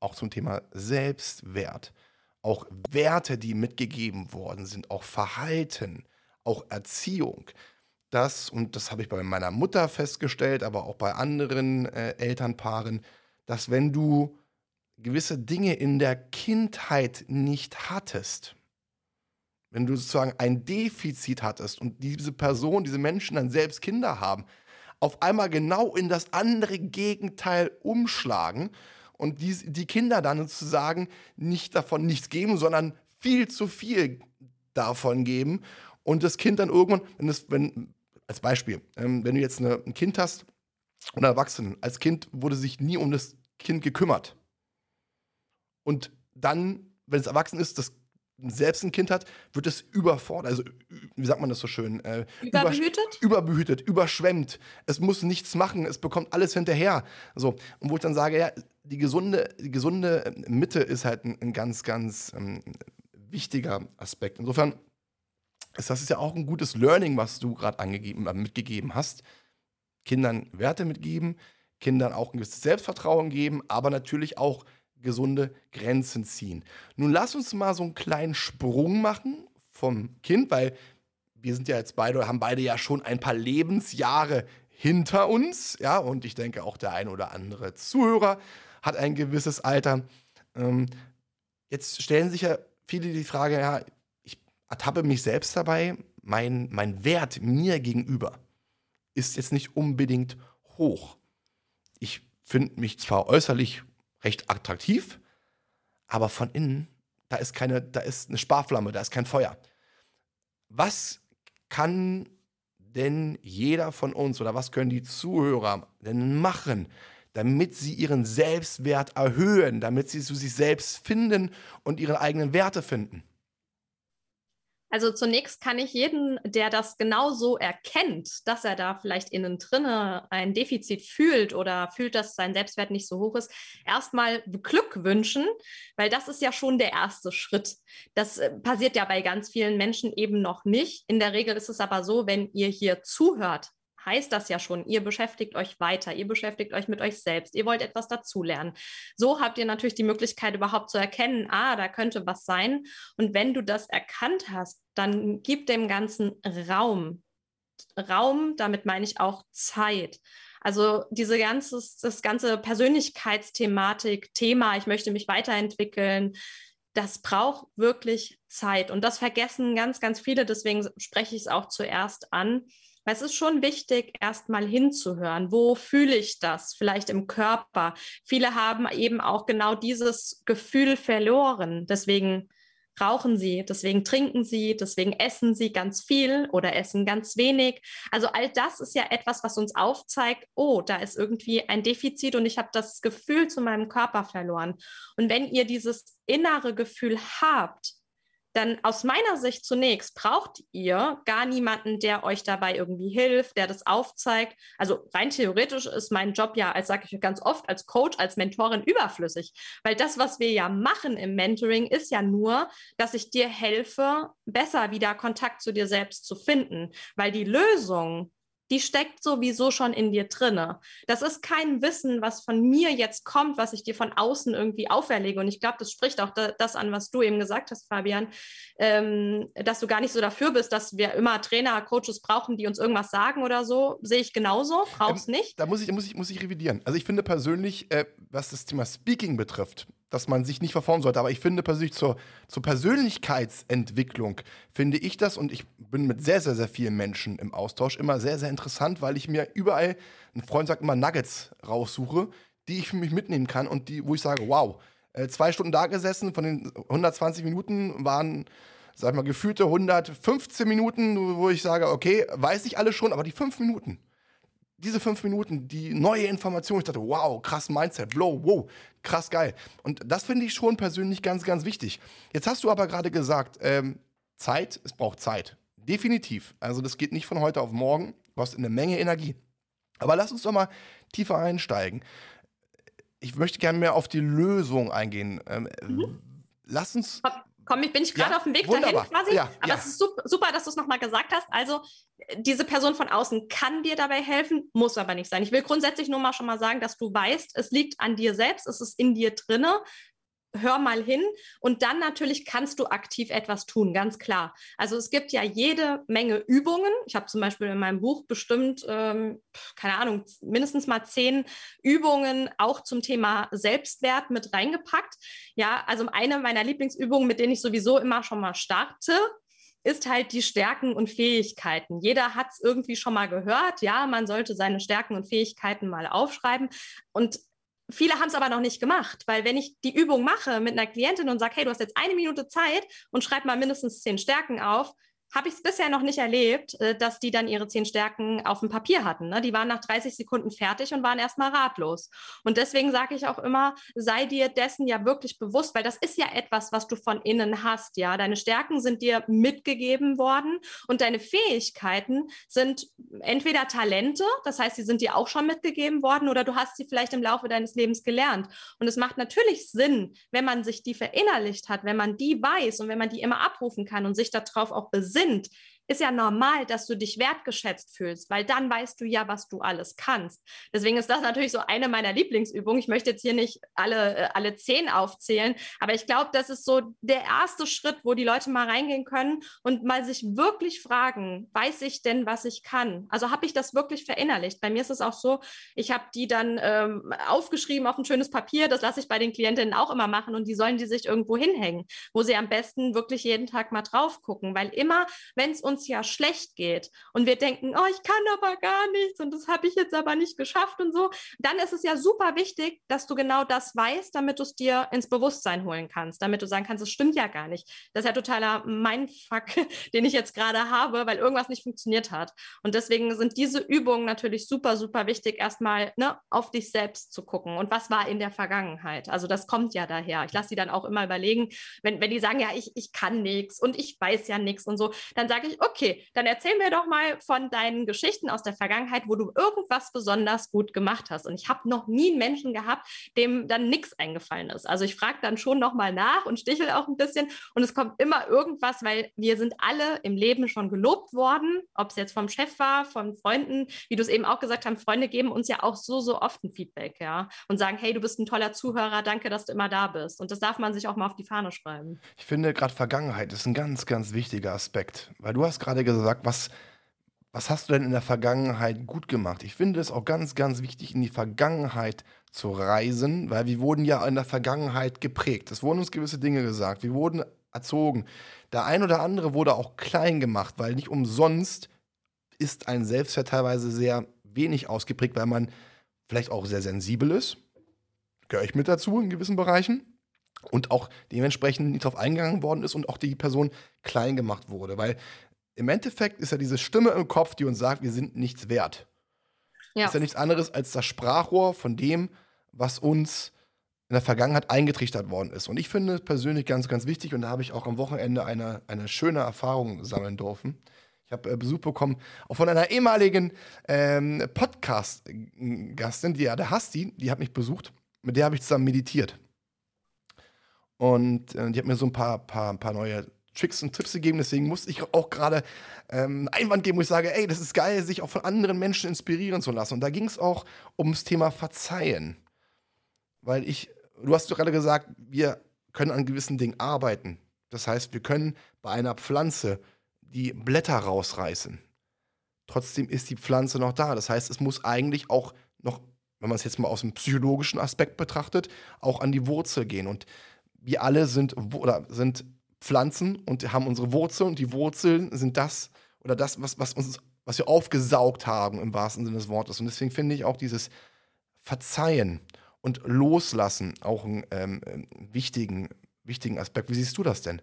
auch zum Thema Selbstwert, auch Werte, die mitgegeben worden sind, auch Verhalten, auch Erziehung, dass, und das habe ich bei meiner Mutter festgestellt, aber auch bei anderen äh, Elternpaaren, dass wenn du gewisse Dinge in der Kindheit nicht hattest, wenn du sozusagen ein Defizit hattest und diese Person, diese Menschen dann selbst Kinder haben, auf einmal genau in das andere Gegenteil umschlagen und die, die Kinder dann sozusagen nicht davon nichts geben, sondern viel zu viel davon geben und das Kind dann irgendwann, wenn, es, wenn als Beispiel, ähm, wenn du jetzt eine, ein Kind hast oder Erwachsenen, als Kind wurde sich nie um das Kind gekümmert. Und dann, wenn es erwachsen ist, das selbst ein Kind hat, wird es überfordert, also wie sagt man das so schön? Äh, überbehütet? überbehütet, überschwemmt. Es muss nichts machen, es bekommt alles hinterher. So, und wo ich dann sage, ja, die gesunde, die gesunde Mitte ist halt ein, ein ganz, ganz ähm, wichtiger Aspekt. Insofern das ist ja auch ein gutes Learning, was du gerade angegeben, äh, mitgegeben hast. Kindern Werte mitgeben, Kindern auch ein gewisses Selbstvertrauen geben, aber natürlich auch gesunde Grenzen ziehen. Nun lass uns mal so einen kleinen Sprung machen vom Kind, weil wir sind ja jetzt beide, haben beide ja schon ein paar Lebensjahre hinter uns, ja, und ich denke auch der ein oder andere Zuhörer hat ein gewisses Alter. Ähm, jetzt stellen sich ja viele die Frage, ja, ertappe mich selbst dabei, mein, mein Wert mir gegenüber ist jetzt nicht unbedingt hoch. Ich finde mich zwar äußerlich recht attraktiv, aber von innen da ist keine, da ist eine Sparflamme, da ist kein Feuer. Was kann denn jeder von uns oder was können die Zuhörer denn machen, damit sie ihren Selbstwert erhöhen, damit sie zu sich selbst finden und ihre eigenen Werte finden? Also zunächst kann ich jeden, der das genau so erkennt, dass er da vielleicht innen drinne ein Defizit fühlt oder fühlt, dass sein Selbstwert nicht so hoch ist, erstmal beglückwünschen, weil das ist ja schon der erste Schritt. Das äh, passiert ja bei ganz vielen Menschen eben noch nicht. In der Regel ist es aber so, wenn ihr hier zuhört, heißt das ja schon, ihr beschäftigt euch weiter, ihr beschäftigt euch mit euch selbst, ihr wollt etwas dazulernen. So habt ihr natürlich die Möglichkeit überhaupt zu erkennen, ah, da könnte was sein. Und wenn du das erkannt hast, dann gib dem Ganzen Raum. Raum, damit meine ich auch Zeit. Also diese ganze, das ganze Persönlichkeitsthematik, Thema, ich möchte mich weiterentwickeln, das braucht wirklich Zeit. Und das vergessen ganz, ganz viele. Deswegen spreche ich es auch zuerst an weil es ist schon wichtig, erstmal hinzuhören. Wo fühle ich das? Vielleicht im Körper. Viele haben eben auch genau dieses Gefühl verloren. Deswegen rauchen sie, deswegen trinken sie, deswegen essen sie ganz viel oder essen ganz wenig. Also all das ist ja etwas, was uns aufzeigt, oh, da ist irgendwie ein Defizit und ich habe das Gefühl zu meinem Körper verloren. Und wenn ihr dieses innere Gefühl habt, dann aus meiner Sicht zunächst braucht ihr gar niemanden, der euch dabei irgendwie hilft, der das aufzeigt. Also rein theoretisch ist mein Job ja, als sage ich ganz oft, als Coach, als Mentorin überflüssig, weil das, was wir ja machen im Mentoring, ist ja nur, dass ich dir helfe, besser wieder Kontakt zu dir selbst zu finden, weil die Lösung die steckt sowieso schon in dir drinne. Das ist kein Wissen, was von mir jetzt kommt, was ich dir von außen irgendwie auferlege. Und ich glaube, das spricht auch da, das an, was du eben gesagt hast, Fabian, ähm, dass du gar nicht so dafür bist, dass wir immer Trainer, Coaches brauchen, die uns irgendwas sagen oder so. Sehe ich genauso, brauchst ähm, nicht. Da muss ich, muss, ich, muss ich revidieren. Also ich finde persönlich, äh, was das Thema Speaking betrifft, dass man sich nicht verformen sollte. Aber ich finde persönlich zur, zur Persönlichkeitsentwicklung finde ich das und ich bin mit sehr, sehr, sehr vielen Menschen im Austausch immer sehr, sehr interessant, weil ich mir überall, ein Freund sagt immer Nuggets raussuche, die ich für mich mitnehmen kann und die, wo ich sage, wow, äh, zwei Stunden da gesessen, von den 120 Minuten waren, sag ich mal, gefühlte 115 Minuten, wo ich sage, okay, weiß ich alles schon, aber die fünf Minuten, diese fünf Minuten, die neue Information, ich dachte, wow, krass Mindset, blow, wow, krass geil. Und das finde ich schon persönlich ganz, ganz wichtig. Jetzt hast du aber gerade gesagt, ähm, Zeit, es braucht Zeit. Definitiv. Also das geht nicht von heute auf morgen, kostet eine Menge Energie. Aber lass uns doch mal tiefer einsteigen. Ich möchte gerne mehr auf die Lösung eingehen. Ähm, mhm. Lass uns Komm, ich bin ich gerade ja, auf dem Weg wunderbar. dahin quasi. Ja, aber ja. es ist super, dass du es nochmal gesagt hast. Also, diese Person von außen kann dir dabei helfen, muss aber nicht sein. Ich will grundsätzlich nur mal schon mal sagen, dass du weißt, es liegt an dir selbst, es ist in dir drinne hör mal hin und dann natürlich kannst du aktiv etwas tun, ganz klar. Also es gibt ja jede Menge Übungen. Ich habe zum Beispiel in meinem Buch bestimmt, ähm, keine Ahnung, mindestens mal zehn Übungen auch zum Thema Selbstwert mit reingepackt. Ja, also eine meiner Lieblingsübungen, mit denen ich sowieso immer schon mal starte, ist halt die Stärken und Fähigkeiten. Jeder hat es irgendwie schon mal gehört. Ja, man sollte seine Stärken und Fähigkeiten mal aufschreiben. Und Viele haben es aber noch nicht gemacht, weil wenn ich die Übung mache mit einer Klientin und sage, hey, du hast jetzt eine Minute Zeit und schreib mal mindestens zehn Stärken auf, habe ich es bisher noch nicht erlebt, äh, dass die dann ihre zehn Stärken auf dem Papier hatten. Ne? Die waren nach 30 Sekunden fertig und waren erstmal ratlos. Und deswegen sage ich auch immer, sei dir dessen ja wirklich bewusst, weil das ist ja etwas, was du von innen hast. Ja, deine Stärken sind dir mitgegeben worden und deine Fähigkeiten sind entweder Talente, das heißt, sie sind dir auch schon mitgegeben worden, oder du hast sie vielleicht im Laufe deines Lebens gelernt. Und es macht natürlich Sinn, wenn man sich die verinnerlicht hat, wenn man die weiß und wenn man die immer abrufen kann und sich darauf auch besinnt sind, ist ja normal, dass du dich wertgeschätzt fühlst, weil dann weißt du ja, was du alles kannst. Deswegen ist das natürlich so eine meiner Lieblingsübungen. Ich möchte jetzt hier nicht alle, äh, alle zehn aufzählen, aber ich glaube, das ist so der erste Schritt, wo die Leute mal reingehen können und mal sich wirklich fragen, weiß ich denn, was ich kann? Also habe ich das wirklich verinnerlicht? Bei mir ist es auch so, ich habe die dann ähm, aufgeschrieben auf ein schönes Papier, das lasse ich bei den Klientinnen auch immer machen und die sollen die sich irgendwo hinhängen, wo sie am besten wirklich jeden Tag mal drauf gucken, weil immer, wenn es uns uns ja schlecht geht und wir denken, oh, ich kann aber gar nichts und das habe ich jetzt aber nicht geschafft und so, dann ist es ja super wichtig, dass du genau das weißt, damit du es dir ins Bewusstsein holen kannst, damit du sagen kannst, es stimmt ja gar nicht. Das ist ja totaler Mindfuck, den ich jetzt gerade habe, weil irgendwas nicht funktioniert hat. Und deswegen sind diese Übungen natürlich super, super wichtig, erstmal ne, auf dich selbst zu gucken und was war in der Vergangenheit. Also das kommt ja daher. Ich lasse sie dann auch immer überlegen, wenn, wenn die sagen, ja, ich, ich kann nichts und ich weiß ja nichts und so, dann sage ich, okay, dann erzähl mir doch mal von deinen Geschichten aus der Vergangenheit, wo du irgendwas besonders gut gemacht hast. Und ich habe noch nie einen Menschen gehabt, dem dann nichts eingefallen ist. Also ich frage dann schon nochmal nach und stichel auch ein bisschen und es kommt immer irgendwas, weil wir sind alle im Leben schon gelobt worden, ob es jetzt vom Chef war, von Freunden, wie du es eben auch gesagt hast, Freunde geben uns ja auch so, so oft ein Feedback, ja, und sagen, hey, du bist ein toller Zuhörer, danke, dass du immer da bist. Und das darf man sich auch mal auf die Fahne schreiben. Ich finde gerade Vergangenheit ist ein ganz, ganz wichtiger Aspekt, weil du hast gerade gesagt, was, was hast du denn in der Vergangenheit gut gemacht? Ich finde es auch ganz, ganz wichtig, in die Vergangenheit zu reisen, weil wir wurden ja in der Vergangenheit geprägt. Es wurden uns gewisse Dinge gesagt, wir wurden erzogen. Der ein oder andere wurde auch klein gemacht, weil nicht umsonst ist ein Selbstwert teilweise sehr wenig ausgeprägt, weil man vielleicht auch sehr sensibel ist. Gehöre ich mit dazu in gewissen Bereichen. Und auch dementsprechend nicht darauf eingegangen worden ist und auch die Person klein gemacht wurde. Weil im Endeffekt ist ja diese Stimme im Kopf, die uns sagt, wir sind nichts wert. Ja. Ist ja nichts anderes als das Sprachrohr von dem, was uns in der Vergangenheit eingetrichtert worden ist. Und ich finde es persönlich ganz, ganz wichtig und da habe ich auch am Wochenende eine, eine schöne Erfahrung sammeln dürfen. Ich habe äh, Besuch bekommen, auch von einer ehemaligen ähm, Podcast-Gastin, die ja, der Hasti, die hat mich besucht. Mit der habe ich zusammen meditiert. Und äh, die hat mir so ein paar, paar, paar neue Tricks und Tipps gegeben. Deswegen musste ich auch gerade ähm, Einwand geben, wo ich sage, ey, das ist geil, sich auch von anderen Menschen inspirieren zu lassen. Und da ging es auch ums Thema Verzeihen. Weil ich, du hast doch gerade gesagt, wir können an gewissen Dingen arbeiten. Das heißt, wir können bei einer Pflanze die Blätter rausreißen. Trotzdem ist die Pflanze noch da. Das heißt, es muss eigentlich auch noch, wenn man es jetzt mal aus dem psychologischen Aspekt betrachtet, auch an die Wurzel gehen. Und wir alle sind, oder sind Pflanzen und haben unsere Wurzeln. Und die Wurzeln sind das oder das, was, was, uns, was wir aufgesaugt haben im wahrsten Sinne des Wortes. Und deswegen finde ich auch dieses Verzeihen und Loslassen auch einen ähm, wichtigen, wichtigen Aspekt. Wie siehst du das denn?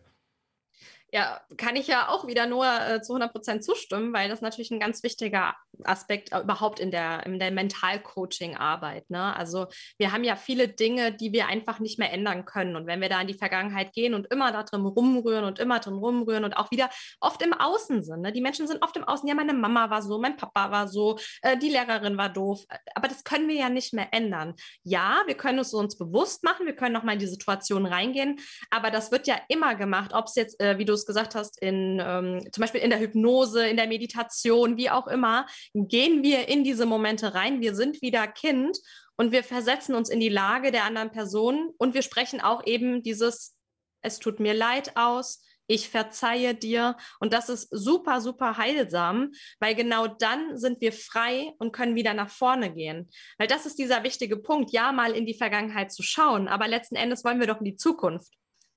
Ja, kann ich ja auch wieder nur äh, zu 100 Prozent zustimmen, weil das natürlich ein ganz wichtiger Aspekt äh, überhaupt in der, in der Mentalcoaching-Arbeit. Ne? Also wir haben ja viele Dinge, die wir einfach nicht mehr ändern können. Und wenn wir da in die Vergangenheit gehen und immer da drin rumrühren und immer drin rumrühren und auch wieder oft im Außen sind. Ne? Die Menschen sind oft im Außen. Ja, meine Mama war so, mein Papa war so, äh, die Lehrerin war doof. Aber das können wir ja nicht mehr ändern. Ja, wir können es uns bewusst machen, wir können nochmal in die Situation reingehen, aber das wird ja immer gemacht, ob es jetzt, äh, wie du es gesagt hast, in, ähm, zum Beispiel in der Hypnose, in der Meditation, wie auch immer, gehen wir in diese Momente rein. Wir sind wieder Kind und wir versetzen uns in die Lage der anderen Person und wir sprechen auch eben dieses Es tut mir leid aus, ich verzeihe dir. Und das ist super, super heilsam, weil genau dann sind wir frei und können wieder nach vorne gehen. Weil das ist dieser wichtige Punkt, ja, mal in die Vergangenheit zu schauen, aber letzten Endes wollen wir doch in die Zukunft.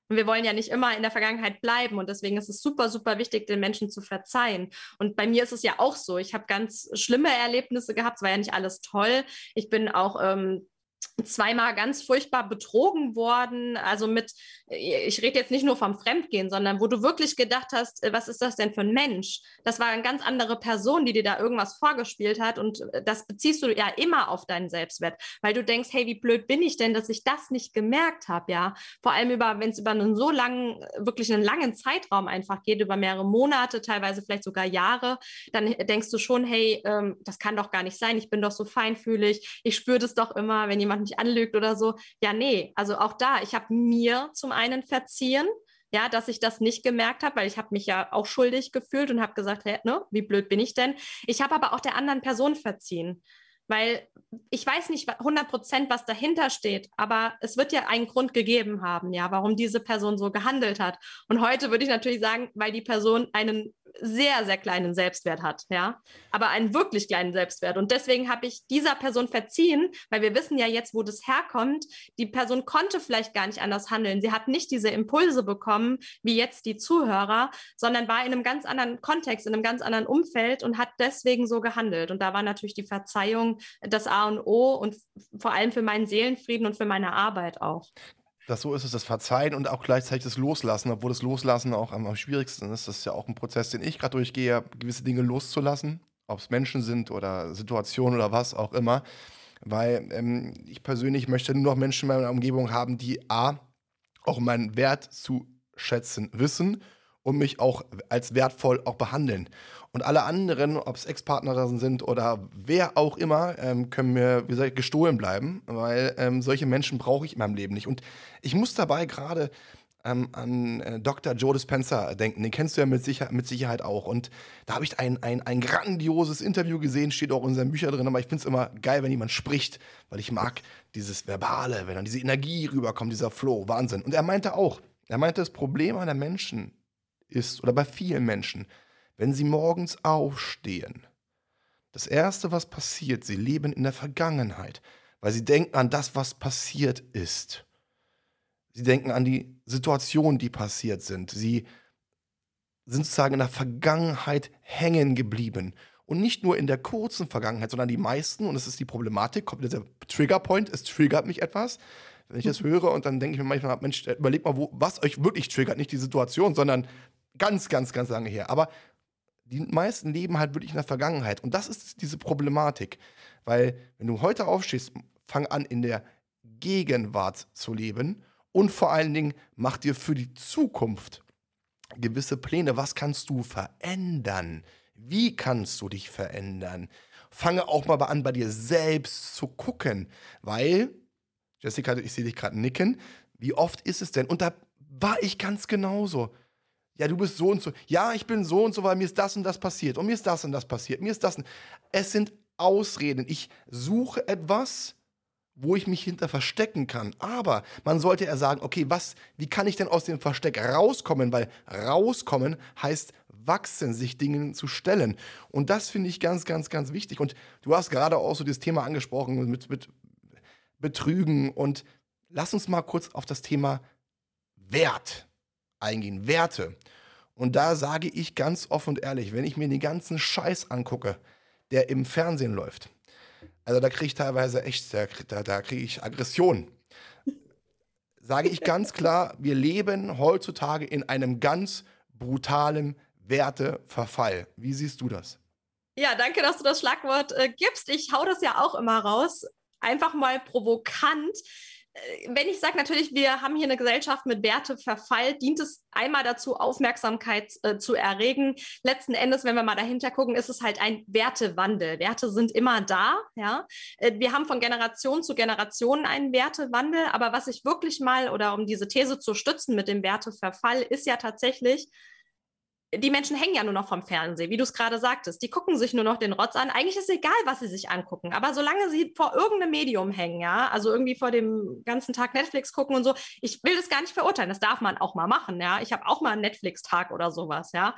Und wir wollen ja nicht immer in der Vergangenheit bleiben. Und deswegen ist es super, super wichtig, den Menschen zu verzeihen. Und bei mir ist es ja auch so. Ich habe ganz schlimme Erlebnisse gehabt. Es war ja nicht alles toll. Ich bin auch ähm, zweimal ganz furchtbar betrogen worden. Also mit, ich rede jetzt nicht nur vom Fremdgehen, sondern wo du wirklich gedacht hast, äh, was ist das denn für ein Mensch? Das war eine ganz andere Person, die dir da irgendwas vorgespielt hat. Und äh, das beziehst du ja immer auf deinen Selbstwert, weil du denkst, hey, wie blöd bin ich denn, dass ich das nicht gemerkt habe, ja? Vor allem über, wenn es über einen so langen, wirklich einen langen Zeitraum einfach geht, über mehrere Monate, teilweise vielleicht sogar Jahre, dann denkst du schon, hey, ähm, das kann doch gar nicht sein. Ich bin doch so feinfühlig. Ich spüre das doch immer, wenn jemand mich anlügt oder so. Ja, nee, also auch da, ich habe mir zum einen verziehen, ja, dass ich das nicht gemerkt habe, weil ich habe mich ja auch schuldig gefühlt und habe gesagt, hey, ne, wie blöd bin ich denn? Ich habe aber auch der anderen Person verziehen, weil ich weiß nicht 100 Prozent, was dahinter steht, aber es wird ja einen Grund gegeben haben, ja, warum diese Person so gehandelt hat. Und heute würde ich natürlich sagen, weil die Person einen sehr, sehr kleinen Selbstwert hat, ja, aber einen wirklich kleinen Selbstwert. Und deswegen habe ich dieser Person verziehen, weil wir wissen ja jetzt, wo das herkommt. Die Person konnte vielleicht gar nicht anders handeln. Sie hat nicht diese Impulse bekommen, wie jetzt die Zuhörer, sondern war in einem ganz anderen Kontext, in einem ganz anderen Umfeld und hat deswegen so gehandelt. Und da war natürlich die Verzeihung das A und O und vor allem für meinen Seelenfrieden und für meine Arbeit auch. Das so ist es, das Verzeihen und auch gleichzeitig das Loslassen, obwohl das Loslassen auch am, am schwierigsten ist. Das ist ja auch ein Prozess, den ich gerade durchgehe, gewisse Dinge loszulassen, ob es Menschen sind oder Situationen oder was auch immer. Weil ähm, ich persönlich möchte nur noch Menschen in meiner Umgebung haben, die A, auch meinen Wert zu schätzen wissen und mich auch als wertvoll auch behandeln. Und alle anderen, ob es Ex-Partner sind oder wer auch immer, ähm, können mir, wie gesagt, gestohlen bleiben, weil ähm, solche Menschen brauche ich in meinem Leben nicht. Und ich muss dabei gerade ähm, an äh, Dr. Joe Dispenza denken. Den kennst du ja mit, Sicher mit Sicherheit auch. Und da habe ich ein, ein, ein grandioses Interview gesehen, steht auch in seinen Büchern drin. Aber ich finde es immer geil, wenn jemand spricht, weil ich mag dieses Verbale, wenn dann diese Energie rüberkommt, dieser Flow, Wahnsinn. Und er meinte auch, er meinte, das Problem einer Menschen ist, oder bei vielen Menschen, wenn sie morgens aufstehen, das Erste, was passiert, sie leben in der Vergangenheit, weil sie denken an das, was passiert ist. Sie denken an die Situationen, die passiert sind. Sie sind sozusagen in der Vergangenheit hängen geblieben. Und nicht nur in der kurzen Vergangenheit, sondern die meisten, und das ist die Problematik, kommt dieser Triggerpoint, es triggert mich etwas. Wenn ich das höre und dann denke ich mir manchmal, Mensch, überleg mal, wo, was euch wirklich triggert, nicht die Situation, sondern ganz, ganz, ganz lange her. Aber die meisten leben halt wirklich in der Vergangenheit. Und das ist diese Problematik. Weil, wenn du heute aufstehst, fang an, in der Gegenwart zu leben und vor allen Dingen mach dir für die Zukunft gewisse Pläne. Was kannst du verändern? Wie kannst du dich verändern? Fange auch mal an, bei dir selbst zu gucken, weil, Jessica, ich sehe dich gerade nicken, wie oft ist es denn? Und da war ich ganz genauso ja, du bist so und so. Ja, ich bin so und so, weil mir ist das und das passiert. Und mir ist das und das passiert. Mir ist das. Und es sind Ausreden. Ich suche etwas, wo ich mich hinter verstecken kann. Aber man sollte ja sagen, okay, was, wie kann ich denn aus dem Versteck rauskommen? Weil rauskommen heißt wachsen, sich Dingen zu stellen. Und das finde ich ganz, ganz, ganz wichtig. Und du hast gerade auch so das Thema angesprochen mit, mit Betrügen. Und lass uns mal kurz auf das Thema Wert eingehen, Werte. Und da sage ich ganz offen und ehrlich, wenn ich mir den ganzen Scheiß angucke, der im Fernsehen läuft, also da kriege ich teilweise echt, da, da kriege ich Aggression. Sage ich ganz klar, wir leben heutzutage in einem ganz brutalen Werteverfall. Wie siehst du das? Ja, danke, dass du das Schlagwort äh, gibst. Ich hau das ja auch immer raus. Einfach mal provokant. Äh, wenn ich sage natürlich, wir haben hier eine Gesellschaft mit Werteverfall, dient es einmal dazu, Aufmerksamkeit äh, zu erregen. Letzten Endes, wenn wir mal dahinter gucken, ist es halt ein Wertewandel. Werte sind immer da. Ja? Äh, wir haben von Generation zu Generation einen Wertewandel. Aber was ich wirklich mal, oder um diese These zu stützen mit dem Werteverfall, ist ja tatsächlich, die Menschen hängen ja nur noch vom Fernsehen, wie du es gerade sagtest. Die gucken sich nur noch den Rotz an. Eigentlich ist es egal, was sie sich angucken. Aber solange sie vor irgendeinem Medium hängen, ja, also irgendwie vor dem ganzen Tag Netflix gucken und so, ich will das gar nicht verurteilen. Das darf man auch mal machen, ja. Ich habe auch mal einen Netflix-Tag oder sowas, ja.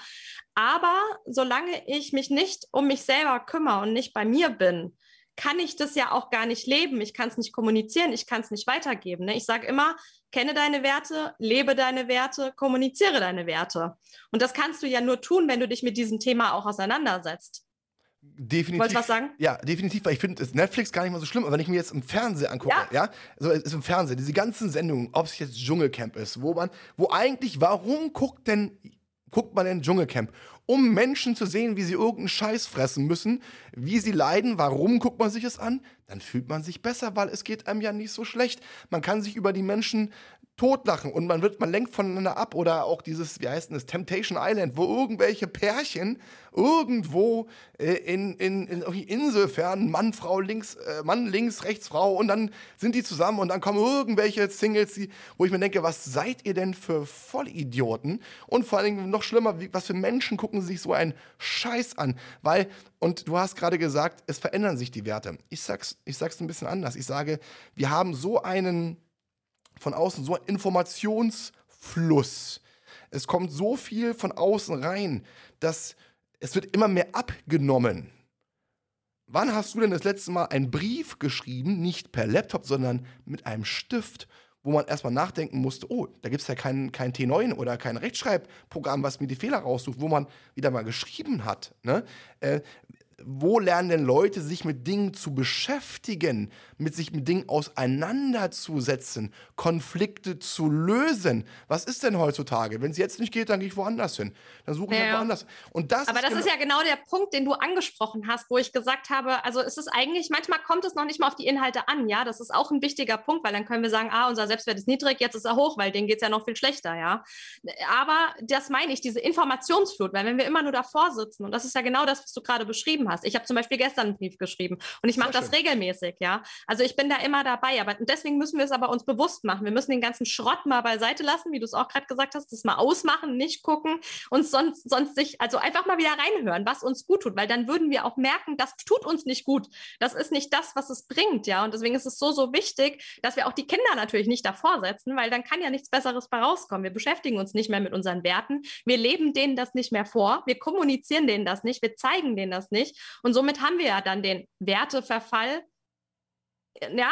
Aber solange ich mich nicht um mich selber kümmere und nicht bei mir bin, kann ich das ja auch gar nicht leben. Ich kann es nicht kommunizieren, ich kann es nicht weitergeben. Ne? Ich sage immer, kenne deine Werte, lebe deine Werte, kommuniziere deine Werte. Und das kannst du ja nur tun, wenn du dich mit diesem Thema auch auseinandersetzt. Definitiv. Wolltest du was sagen? Ja, definitiv, weil ich finde Netflix gar nicht mal so schlimm, aber wenn ich mir jetzt im Fernsehen angucke, ja, ja also ist im Fernsehen, diese ganzen Sendungen, ob es jetzt Dschungelcamp ist, wo man, wo eigentlich, warum guckt denn guckt man in Dschungelcamp, um Menschen zu sehen, wie sie irgendeinen Scheiß fressen müssen, wie sie leiden, warum guckt man sich es an? Dann fühlt man sich besser, weil es geht einem ja nicht so schlecht. Man kann sich über die Menschen totlachen und man wird, man lenkt voneinander ab oder auch dieses, wie heißt das, Temptation Island, wo irgendwelche Pärchen irgendwo äh, in, in, in Inselfern, Mann, Frau links, äh, Mann links, rechts, Frau und dann sind die zusammen und dann kommen irgendwelche Singles, die, wo ich mir denke, was seid ihr denn für Vollidioten? Und vor Dingen noch schlimmer, wie, was für Menschen gucken sich so einen Scheiß an? Weil, und du hast gerade gesagt, es verändern sich die Werte. Ich sag's, ich sag's ein bisschen anders. Ich sage, wir haben so einen von außen so ein Informationsfluss. Es kommt so viel von außen rein, dass es wird immer mehr abgenommen. Wann hast du denn das letzte Mal einen Brief geschrieben, nicht per Laptop, sondern mit einem Stift, wo man erstmal nachdenken musste, oh, da gibt es ja kein, kein T9 oder kein Rechtschreibprogramm, was mir die Fehler raussucht, wo man wieder mal geschrieben hat. Ne? Äh, wo lernen denn Leute, sich mit Dingen zu beschäftigen, mit sich mit Dingen auseinanderzusetzen, Konflikte zu lösen? Was ist denn heutzutage? Wenn es jetzt nicht geht, dann gehe ich woanders hin. Dann suche ich halt ja. woanders. Und das Aber ist das genau ist ja genau der Punkt, den du angesprochen hast, wo ich gesagt habe, also es ist eigentlich, manchmal kommt es noch nicht mal auf die Inhalte an, ja. Das ist auch ein wichtiger Punkt, weil dann können wir sagen, ah, unser Selbstwert ist niedrig, jetzt ist er hoch, weil denen geht es ja noch viel schlechter, ja. Aber das meine ich, diese Informationsflut, weil wenn wir immer nur davor sitzen, und das ist ja genau das, was du gerade beschrieben geschrieben hast. Ich habe zum Beispiel gestern einen Brief geschrieben und ich mache das regelmäßig, ja. Also ich bin da immer dabei, aber deswegen müssen wir es aber uns bewusst machen. Wir müssen den ganzen Schrott mal beiseite lassen, wie du es auch gerade gesagt hast, das mal ausmachen, nicht gucken und sonst, sonst sich, also einfach mal wieder reinhören, was uns gut tut, weil dann würden wir auch merken, das tut uns nicht gut. Das ist nicht das, was es bringt, ja. Und deswegen ist es so, so wichtig, dass wir auch die Kinder natürlich nicht davor setzen, weil dann kann ja nichts Besseres bei rauskommen. Wir beschäftigen uns nicht mehr mit unseren Werten. Wir leben denen das nicht mehr vor. Wir kommunizieren denen das nicht. Wir zeigen denen das nicht. Und somit haben wir ja dann den Werteverfall. Ja,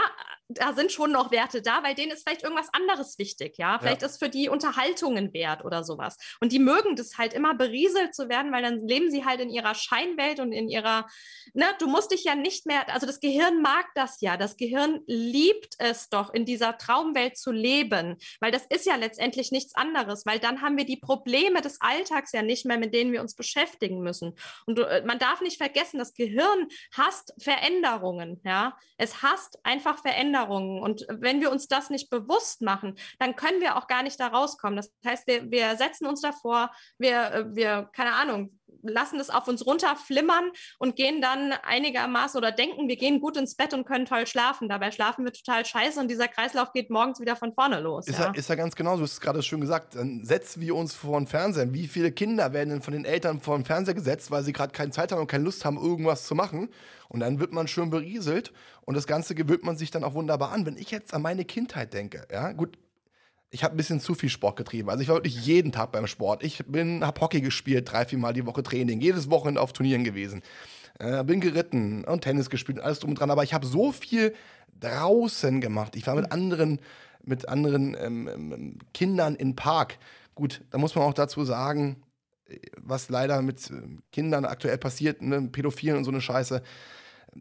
da sind schon noch Werte da, weil denen ist vielleicht irgendwas anderes wichtig, ja. Vielleicht ja. ist für die Unterhaltungen wert oder sowas. Und die mögen das halt immer berieselt zu werden, weil dann leben sie halt in ihrer Scheinwelt und in ihrer, ne, du musst dich ja nicht mehr, also das Gehirn mag das ja. Das Gehirn liebt es doch, in dieser Traumwelt zu leben, weil das ist ja letztendlich nichts anderes, weil dann haben wir die Probleme des Alltags ja nicht mehr, mit denen wir uns beschäftigen müssen. Und äh, man darf nicht vergessen, das Gehirn hasst Veränderungen, ja. Es hasst einfach Veränderungen. Veränderungen. Und wenn wir uns das nicht bewusst machen, dann können wir auch gar nicht da rauskommen. Das heißt, wir, wir setzen uns davor, wir, äh, wir, keine Ahnung, lassen es auf uns runterflimmern und gehen dann einigermaßen oder denken, wir gehen gut ins Bett und können toll schlafen. Dabei schlafen wir total scheiße und dieser Kreislauf geht morgens wieder von vorne los. Ist ja, ist ja ganz genau, du hast es gerade schön gesagt. Dann setzen wir uns vor den Fernseher. Wie viele Kinder werden denn von den Eltern vor den Fernseher gesetzt, weil sie gerade keine Zeit haben und keine Lust haben, irgendwas zu machen? Und dann wird man schön berieselt und das Ganze gewöhnt man sich dann auch wunderbar an. Wenn ich jetzt an meine Kindheit denke, ja, gut, ich habe ein bisschen zu viel Sport getrieben. Also ich war wirklich jeden Tag beim Sport. Ich bin, habe Hockey gespielt, drei, vier Mal die Woche Training, jedes Wochenende auf Turnieren gewesen. Äh, bin geritten und Tennis gespielt, alles drum und dran. Aber ich habe so viel draußen gemacht. Ich war mit anderen, mit anderen ähm, ähm, Kindern im Park. Gut, da muss man auch dazu sagen, was leider mit ähm, Kindern aktuell passiert, ne, Pädophilen und so eine Scheiße.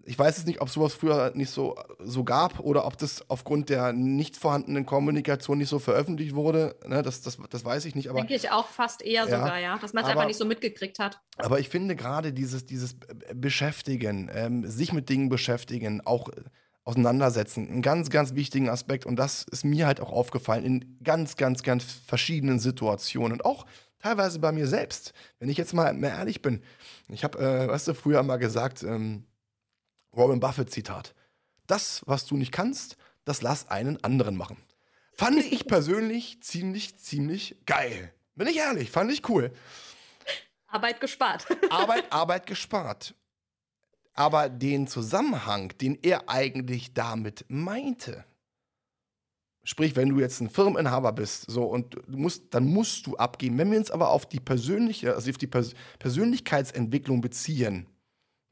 Ich weiß es nicht, ob sowas früher nicht so, so gab oder ob das aufgrund der nicht vorhandenen Kommunikation nicht so veröffentlicht wurde. Ne, das, das, das weiß ich nicht. Aber, Denke ich auch fast eher ja, sogar, ja. Dass man es einfach nicht so mitgekriegt hat. Aber ich finde gerade dieses, dieses Beschäftigen, ähm, sich mit Dingen beschäftigen, auch auseinandersetzen, einen ganz, ganz wichtigen Aspekt. Und das ist mir halt auch aufgefallen in ganz, ganz, ganz verschiedenen Situationen. Und auch teilweise bei mir selbst. Wenn ich jetzt mal mehr ehrlich bin, ich habe, äh, weißt du, früher mal gesagt, ähm, Warren Buffett Zitat, das, was du nicht kannst, das lass einen anderen machen. Fand ich persönlich ziemlich, ziemlich geil. Bin ich ehrlich, fand ich cool. Arbeit gespart. Arbeit, Arbeit gespart. Aber den Zusammenhang, den er eigentlich damit meinte, Sprich, wenn du jetzt ein Firmeninhaber bist, so und du musst, dann musst du abgeben. Wenn wir uns aber auf die persönliche, also auf die Pers Persönlichkeitsentwicklung beziehen,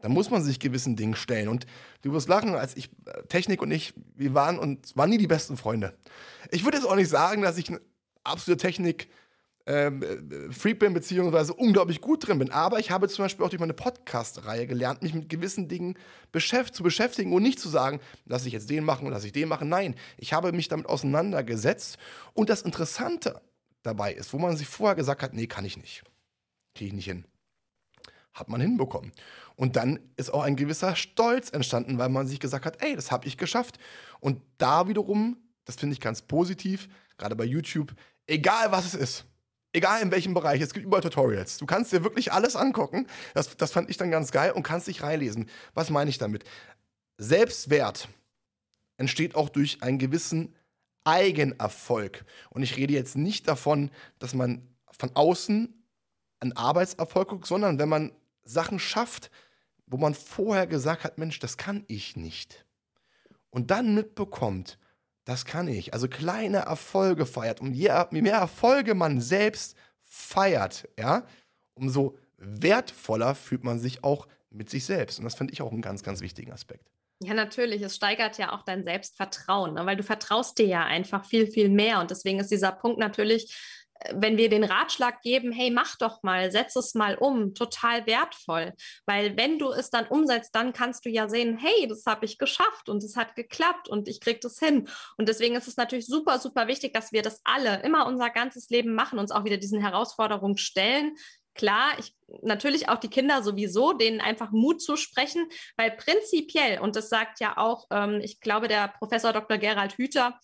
dann muss man sich gewissen Dingen stellen. Und du wirst lachen, als ich, äh, Technik und ich, wir waren und waren nie die besten Freunde. Ich würde jetzt auch nicht sagen, dass ich eine absolute Technik ähm, äh, Freak bin, beziehungsweise unglaublich gut drin bin. Aber ich habe zum Beispiel auch durch meine Podcast-Reihe gelernt, mich mit gewissen Dingen beschäft zu beschäftigen und nicht zu sagen, lass ich jetzt den machen und lass ich den machen. Nein, ich habe mich damit auseinandergesetzt. Und das Interessante dabei ist, wo man sich vorher gesagt hat, nee, kann ich nicht. Kriege ich nicht hin. Hat man hinbekommen. Und dann ist auch ein gewisser Stolz entstanden, weil man sich gesagt hat, ey, das habe ich geschafft. Und da wiederum, das finde ich ganz positiv, gerade bei YouTube, egal was es ist, Egal in welchem Bereich, es gibt überall Tutorials. Du kannst dir wirklich alles angucken. Das, das fand ich dann ganz geil und kannst dich reinlesen. Was meine ich damit? Selbstwert entsteht auch durch einen gewissen Eigenerfolg. Und ich rede jetzt nicht davon, dass man von außen einen Arbeitserfolg guckt, sondern wenn man Sachen schafft, wo man vorher gesagt hat, Mensch, das kann ich nicht. Und dann mitbekommt, das kann ich. Also kleine Erfolge feiert. Und je, mehr Erfolge man selbst feiert, ja, umso wertvoller fühlt man sich auch mit sich selbst. Und das finde ich auch einen ganz, ganz wichtigen Aspekt. Ja, natürlich. Es steigert ja auch dein Selbstvertrauen, ne? weil du vertraust dir ja einfach viel, viel mehr. Und deswegen ist dieser Punkt natürlich, wenn wir den Ratschlag geben, hey, mach doch mal, setz es mal um, total wertvoll. Weil wenn du es dann umsetzt, dann kannst du ja sehen, hey, das habe ich geschafft und es hat geklappt und ich kriege das hin. Und deswegen ist es natürlich super, super wichtig, dass wir das alle immer unser ganzes Leben machen, uns auch wieder diesen Herausforderungen stellen, klar, ich, natürlich auch die Kinder sowieso, denen einfach Mut zu sprechen, weil prinzipiell, und das sagt ja auch, ähm, ich glaube, der Professor Dr. Gerald Hüther,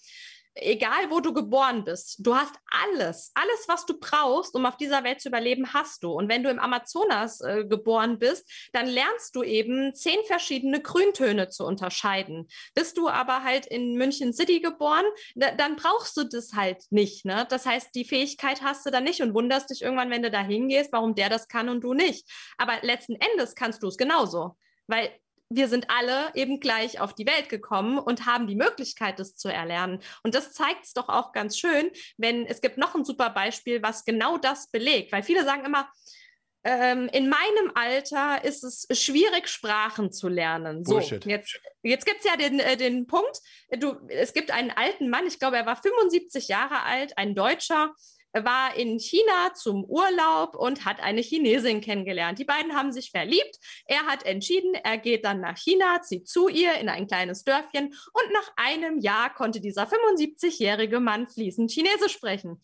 egal wo du geboren bist, du hast alles, alles, was du brauchst, um auf dieser Welt zu überleben, hast du. Und wenn du im Amazonas äh, geboren bist, dann lernst du eben zehn verschiedene Grüntöne zu unterscheiden. Bist du aber halt in München City geboren, da, dann brauchst du das halt nicht. Ne? Das heißt, die Fähigkeit hast du dann nicht und wunderst dich irgendwann, wenn du da hingehst, warum der das kann und du nicht. Aber letzten Endes kannst du es genauso. Weil wir sind alle eben gleich auf die Welt gekommen und haben die Möglichkeit, das zu erlernen. Und das zeigt es doch auch ganz schön, wenn es gibt noch ein super Beispiel, was genau das belegt. Weil viele sagen immer, ähm, in meinem Alter ist es schwierig, Sprachen zu lernen. So, Bullshit. jetzt, jetzt gibt es ja den, äh, den Punkt, du, es gibt einen alten Mann, ich glaube, er war 75 Jahre alt, ein Deutscher, war in China zum Urlaub und hat eine Chinesin kennengelernt. Die beiden haben sich verliebt. Er hat entschieden, er geht dann nach China, zieht zu ihr in ein kleines Dörfchen und nach einem Jahr konnte dieser 75-jährige Mann fließend Chinesisch sprechen.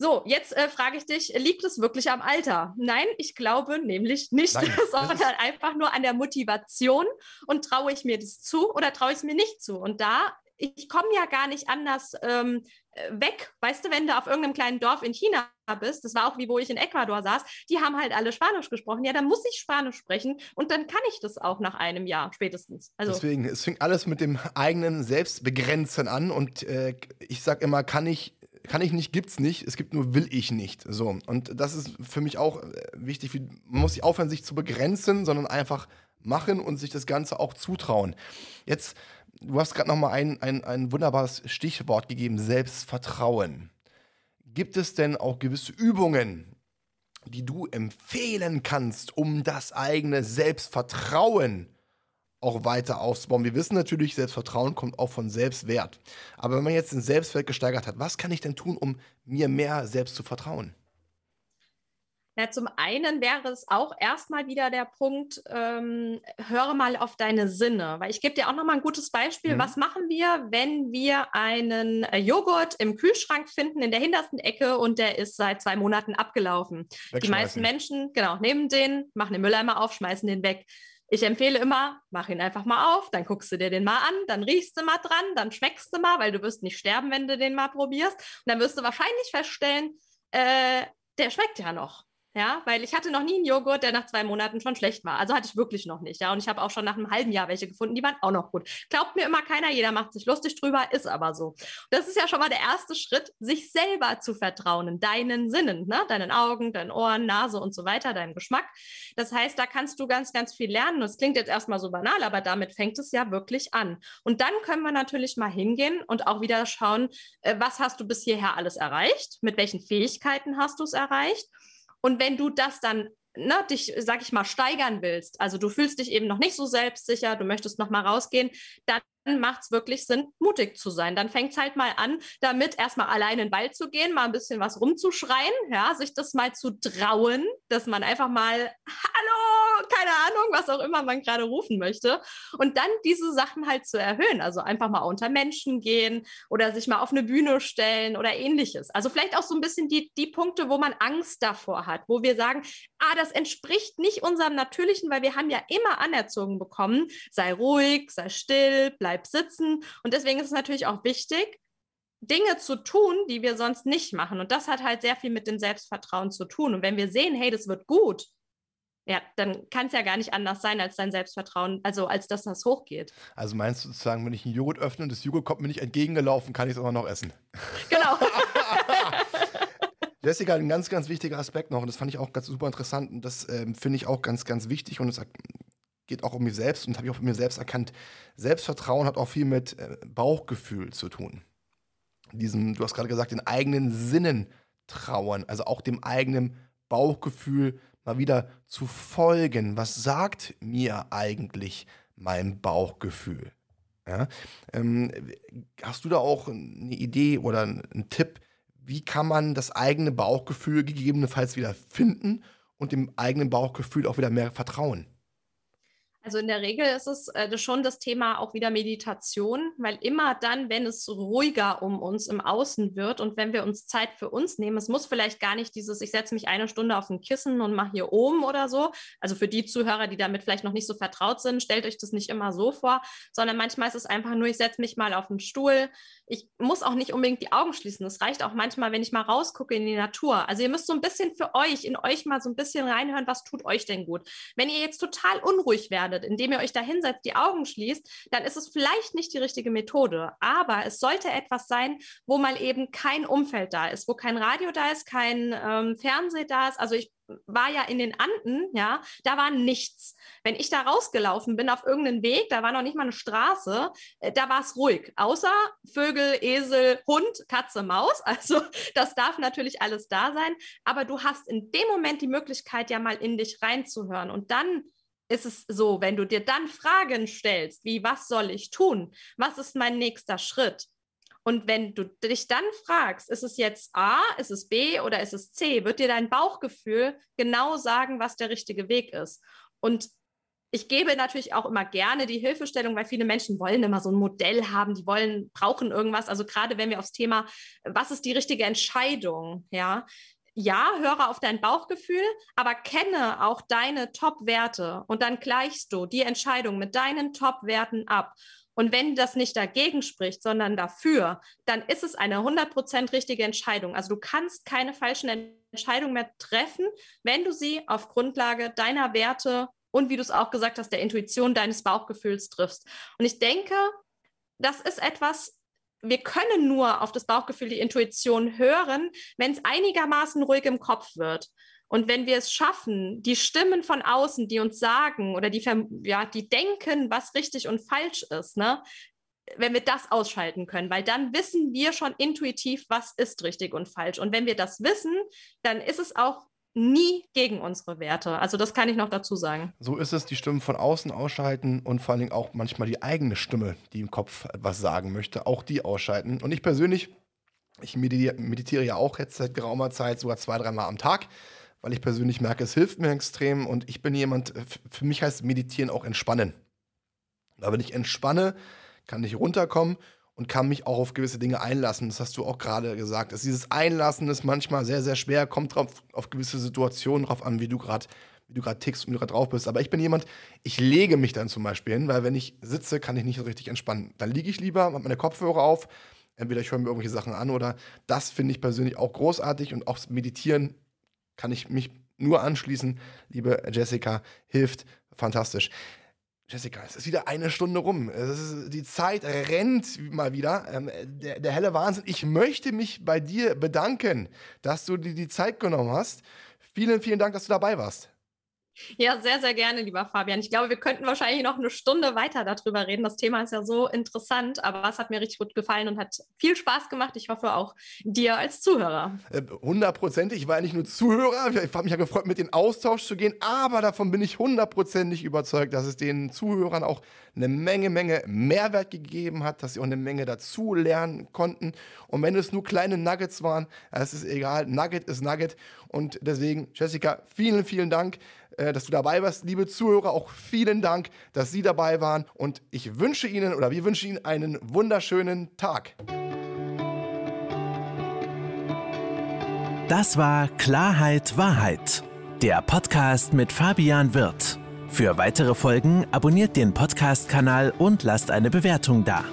So, jetzt äh, frage ich dich, liegt es wirklich am Alter? Nein, ich glaube nämlich nicht, Nein, sondern einfach nur an der Motivation und traue ich mir das zu oder traue ich es mir nicht zu? Und da ich komme ja gar nicht anders ähm, äh, weg. Weißt du, wenn du auf irgendeinem kleinen Dorf in China bist, das war auch wie wo ich in Ecuador saß, die haben halt alle Spanisch gesprochen. Ja, dann muss ich Spanisch sprechen und dann kann ich das auch nach einem Jahr spätestens. Also Deswegen, es fängt alles mit dem eigenen Selbstbegrenzen an und äh, ich sage immer, kann ich kann ich nicht, gibt's nicht, es gibt nur will ich nicht. So. Und das ist für mich auch äh, wichtig. Man muss sich aufhören, sich zu begrenzen, sondern einfach machen und sich das Ganze auch zutrauen. Jetzt du hast gerade nochmal ein, ein, ein wunderbares Stichwort gegeben, Selbstvertrauen. Gibt es denn auch gewisse Übungen, die du empfehlen kannst, um das eigene Selbstvertrauen auch weiter aufzubauen? Wir wissen natürlich, Selbstvertrauen kommt auch von Selbstwert. Aber wenn man jetzt den Selbstwert gesteigert hat, was kann ich denn tun, um mir mehr selbst zu vertrauen? Ja, zum einen wäre es auch erstmal wieder der Punkt, ähm, höre mal auf deine Sinne. Weil ich gebe dir auch nochmal ein gutes Beispiel. Mhm. Was machen wir, wenn wir einen äh, Joghurt im Kühlschrank finden, in der hintersten Ecke und der ist seit zwei Monaten abgelaufen? Die meisten Menschen, genau, nehmen den, machen den Mülleimer auf, schmeißen den weg. Ich empfehle immer, mach ihn einfach mal auf, dann guckst du dir den mal an, dann riechst du mal dran, dann schmeckst du mal, weil du wirst nicht sterben, wenn du den mal probierst. Und dann wirst du wahrscheinlich feststellen, äh, der schmeckt ja noch. Ja, weil ich hatte noch nie einen Joghurt, der nach zwei Monaten schon schlecht war. Also hatte ich wirklich noch nicht. Ja, und ich habe auch schon nach einem halben Jahr welche gefunden, die waren auch noch gut. Glaubt mir immer keiner, jeder macht sich lustig drüber, ist aber so. Das ist ja schon mal der erste Schritt, sich selber zu vertrauen, deinen Sinnen, ne? deinen Augen, deinen Ohren, Nase und so weiter, deinem Geschmack. Das heißt, da kannst du ganz, ganz viel lernen. Das klingt jetzt erstmal so banal, aber damit fängt es ja wirklich an. Und dann können wir natürlich mal hingehen und auch wieder schauen, äh, was hast du bis hierher alles erreicht? Mit welchen Fähigkeiten hast du es erreicht? Und wenn du das dann ne, dich, sag ich mal, steigern willst, also du fühlst dich eben noch nicht so selbstsicher, du möchtest noch mal rausgehen, dann macht es wirklich Sinn, mutig zu sein. Dann fängt es halt mal an, damit erstmal allein in den Wald zu gehen, mal ein bisschen was rumzuschreien, ja, sich das mal zu trauen, dass man einfach mal, hallo, keine Ahnung, was auch immer man gerade rufen möchte. Und dann diese Sachen halt zu erhöhen. Also einfach mal unter Menschen gehen oder sich mal auf eine Bühne stellen oder ähnliches. Also vielleicht auch so ein bisschen die, die Punkte, wo man Angst davor hat, wo wir sagen, ah, das entspricht nicht unserem Natürlichen, weil wir haben ja immer anerzogen bekommen, sei ruhig, sei still, bleib sitzen. Und deswegen ist es natürlich auch wichtig, Dinge zu tun, die wir sonst nicht machen. Und das hat halt sehr viel mit dem Selbstvertrauen zu tun. Und wenn wir sehen, hey, das wird gut, ja, dann kann es ja gar nicht anders sein als dein Selbstvertrauen, also als dass das hochgeht. Also meinst du sozusagen, wenn ich einen Joghurt öffne und das Joghurt kommt mir nicht entgegengelaufen, kann ich es aber noch essen? Genau. Jessica, ein ganz, ganz wichtiger Aspekt noch, und das fand ich auch ganz super interessant, und das ähm, finde ich auch ganz, ganz wichtig, und das geht auch um mich selbst und habe ich auch von mir selbst erkannt. Selbstvertrauen hat auch viel mit äh, Bauchgefühl zu tun. Diesen, du hast gerade gesagt, den eigenen Sinnen trauen, also auch dem eigenen Bauchgefühl mal wieder zu folgen. Was sagt mir eigentlich mein Bauchgefühl? Ja, ähm, hast du da auch eine Idee oder einen Tipp, wie kann man das eigene Bauchgefühl gegebenenfalls wieder finden und dem eigenen Bauchgefühl auch wieder mehr vertrauen? Also in der Regel ist es äh, schon das Thema auch wieder Meditation, weil immer dann, wenn es ruhiger um uns im Außen wird und wenn wir uns Zeit für uns nehmen, es muss vielleicht gar nicht dieses, ich setze mich eine Stunde auf ein Kissen und mache hier oben oder so. Also für die Zuhörer, die damit vielleicht noch nicht so vertraut sind, stellt euch das nicht immer so vor, sondern manchmal ist es einfach nur, ich setze mich mal auf einen Stuhl. Ich muss auch nicht unbedingt die Augen schließen. Es reicht auch manchmal, wenn ich mal rausgucke in die Natur. Also ihr müsst so ein bisschen für euch, in euch mal so ein bisschen reinhören, was tut euch denn gut. Wenn ihr jetzt total unruhig werdet, werdet, indem ihr euch da hinsetzt, die Augen schließt, dann ist es vielleicht nicht die richtige Methode. Aber es sollte etwas sein, wo mal eben kein Umfeld da ist, wo kein Radio da ist, kein ähm, Fernseh da ist. Also ich war ja in den Anden, ja, da war nichts. Wenn ich da rausgelaufen bin auf irgendeinen Weg, da war noch nicht mal eine Straße, äh, da war es ruhig, außer Vögel, Esel, Hund, Katze, Maus. Also das darf natürlich alles da sein, aber du hast in dem Moment die Möglichkeit, ja mal in dich reinzuhören und dann ist es so, wenn du dir dann Fragen stellst, wie was soll ich tun? Was ist mein nächster Schritt? Und wenn du dich dann fragst, ist es jetzt A, ist es B oder ist es C, wird dir dein Bauchgefühl genau sagen, was der richtige Weg ist. Und ich gebe natürlich auch immer gerne die Hilfestellung, weil viele Menschen wollen immer so ein Modell haben, die wollen, brauchen irgendwas. Also gerade wenn wir aufs Thema, was ist die richtige Entscheidung, ja, ja, höre auf dein Bauchgefühl, aber kenne auch deine Top-Werte und dann gleichst du die Entscheidung mit deinen Top-Werten ab. Und wenn das nicht dagegen spricht, sondern dafür, dann ist es eine 100% richtige Entscheidung. Also du kannst keine falschen Entscheidungen mehr treffen, wenn du sie auf Grundlage deiner Werte und wie du es auch gesagt hast, der Intuition deines Bauchgefühls triffst. Und ich denke, das ist etwas, wir können nur auf das Bauchgefühl, die Intuition hören, wenn es einigermaßen ruhig im Kopf wird. Und wenn wir es schaffen, die Stimmen von außen, die uns sagen oder die, ja, die denken, was richtig und falsch ist, ne, wenn wir das ausschalten können, weil dann wissen wir schon intuitiv, was ist richtig und falsch. Und wenn wir das wissen, dann ist es auch nie gegen unsere Werte. Also das kann ich noch dazu sagen. So ist es, die Stimmen von außen ausschalten und vor allen Dingen auch manchmal die eigene Stimme, die im Kopf etwas sagen möchte, auch die ausschalten. Und ich persönlich, ich meditiere ja auch jetzt seit geraumer Zeit, sogar zwei, dreimal am Tag, weil ich persönlich merke, es hilft mir extrem und ich bin jemand, für mich heißt Meditieren auch entspannen. Aber wenn ich entspanne, kann ich runterkommen und kann mich auch auf gewisse Dinge einlassen. Das hast du auch gerade gesagt. Dass dieses Einlassen ist manchmal sehr, sehr schwer, kommt drauf, auf gewisse Situationen drauf an, wie du gerade wie du gerade tickst und wie du gerade drauf bist. Aber ich bin jemand, ich lege mich dann zum Beispiel hin, weil wenn ich sitze, kann ich nicht so richtig entspannen. Dann liege ich lieber, mache meine Kopfhörer auf, entweder ich höre mir irgendwelche Sachen an oder das finde ich persönlich auch großartig und auch Meditieren kann ich mich nur anschließen. Liebe Jessica, hilft fantastisch. Jessica, es ist wieder eine Stunde rum. Ist, die Zeit rennt mal wieder. Ähm, der, der, helle Wahnsinn. Ich möchte mich bei dir bedanken, dass du dir die Zeit genommen hast. Vielen, vielen Dank, dass du dabei warst. Ja, sehr, sehr gerne, lieber Fabian. Ich glaube, wir könnten wahrscheinlich noch eine Stunde weiter darüber reden. Das Thema ist ja so interessant, aber es hat mir richtig gut gefallen und hat viel Spaß gemacht. Ich hoffe auch dir als Zuhörer. Äh, hundertprozentig. Ich war ja nicht nur Zuhörer. Ich habe mich ja gefreut, mit in Austausch zu gehen, aber davon bin ich hundertprozentig überzeugt, dass es den Zuhörern auch eine Menge, Menge Mehrwert gegeben hat, dass sie auch eine Menge dazu lernen konnten. Und wenn es nur kleine Nuggets waren, es ist egal. Nugget ist Nugget. Und deswegen, Jessica, vielen, vielen Dank. Äh, dass du dabei warst. Liebe Zuhörer, auch vielen Dank, dass Sie dabei waren. Und ich wünsche Ihnen oder wir wünschen Ihnen einen wunderschönen Tag. Das war Klarheit Wahrheit, der Podcast mit Fabian Wirth. Für weitere Folgen abonniert den Podcast-Kanal und lasst eine Bewertung da.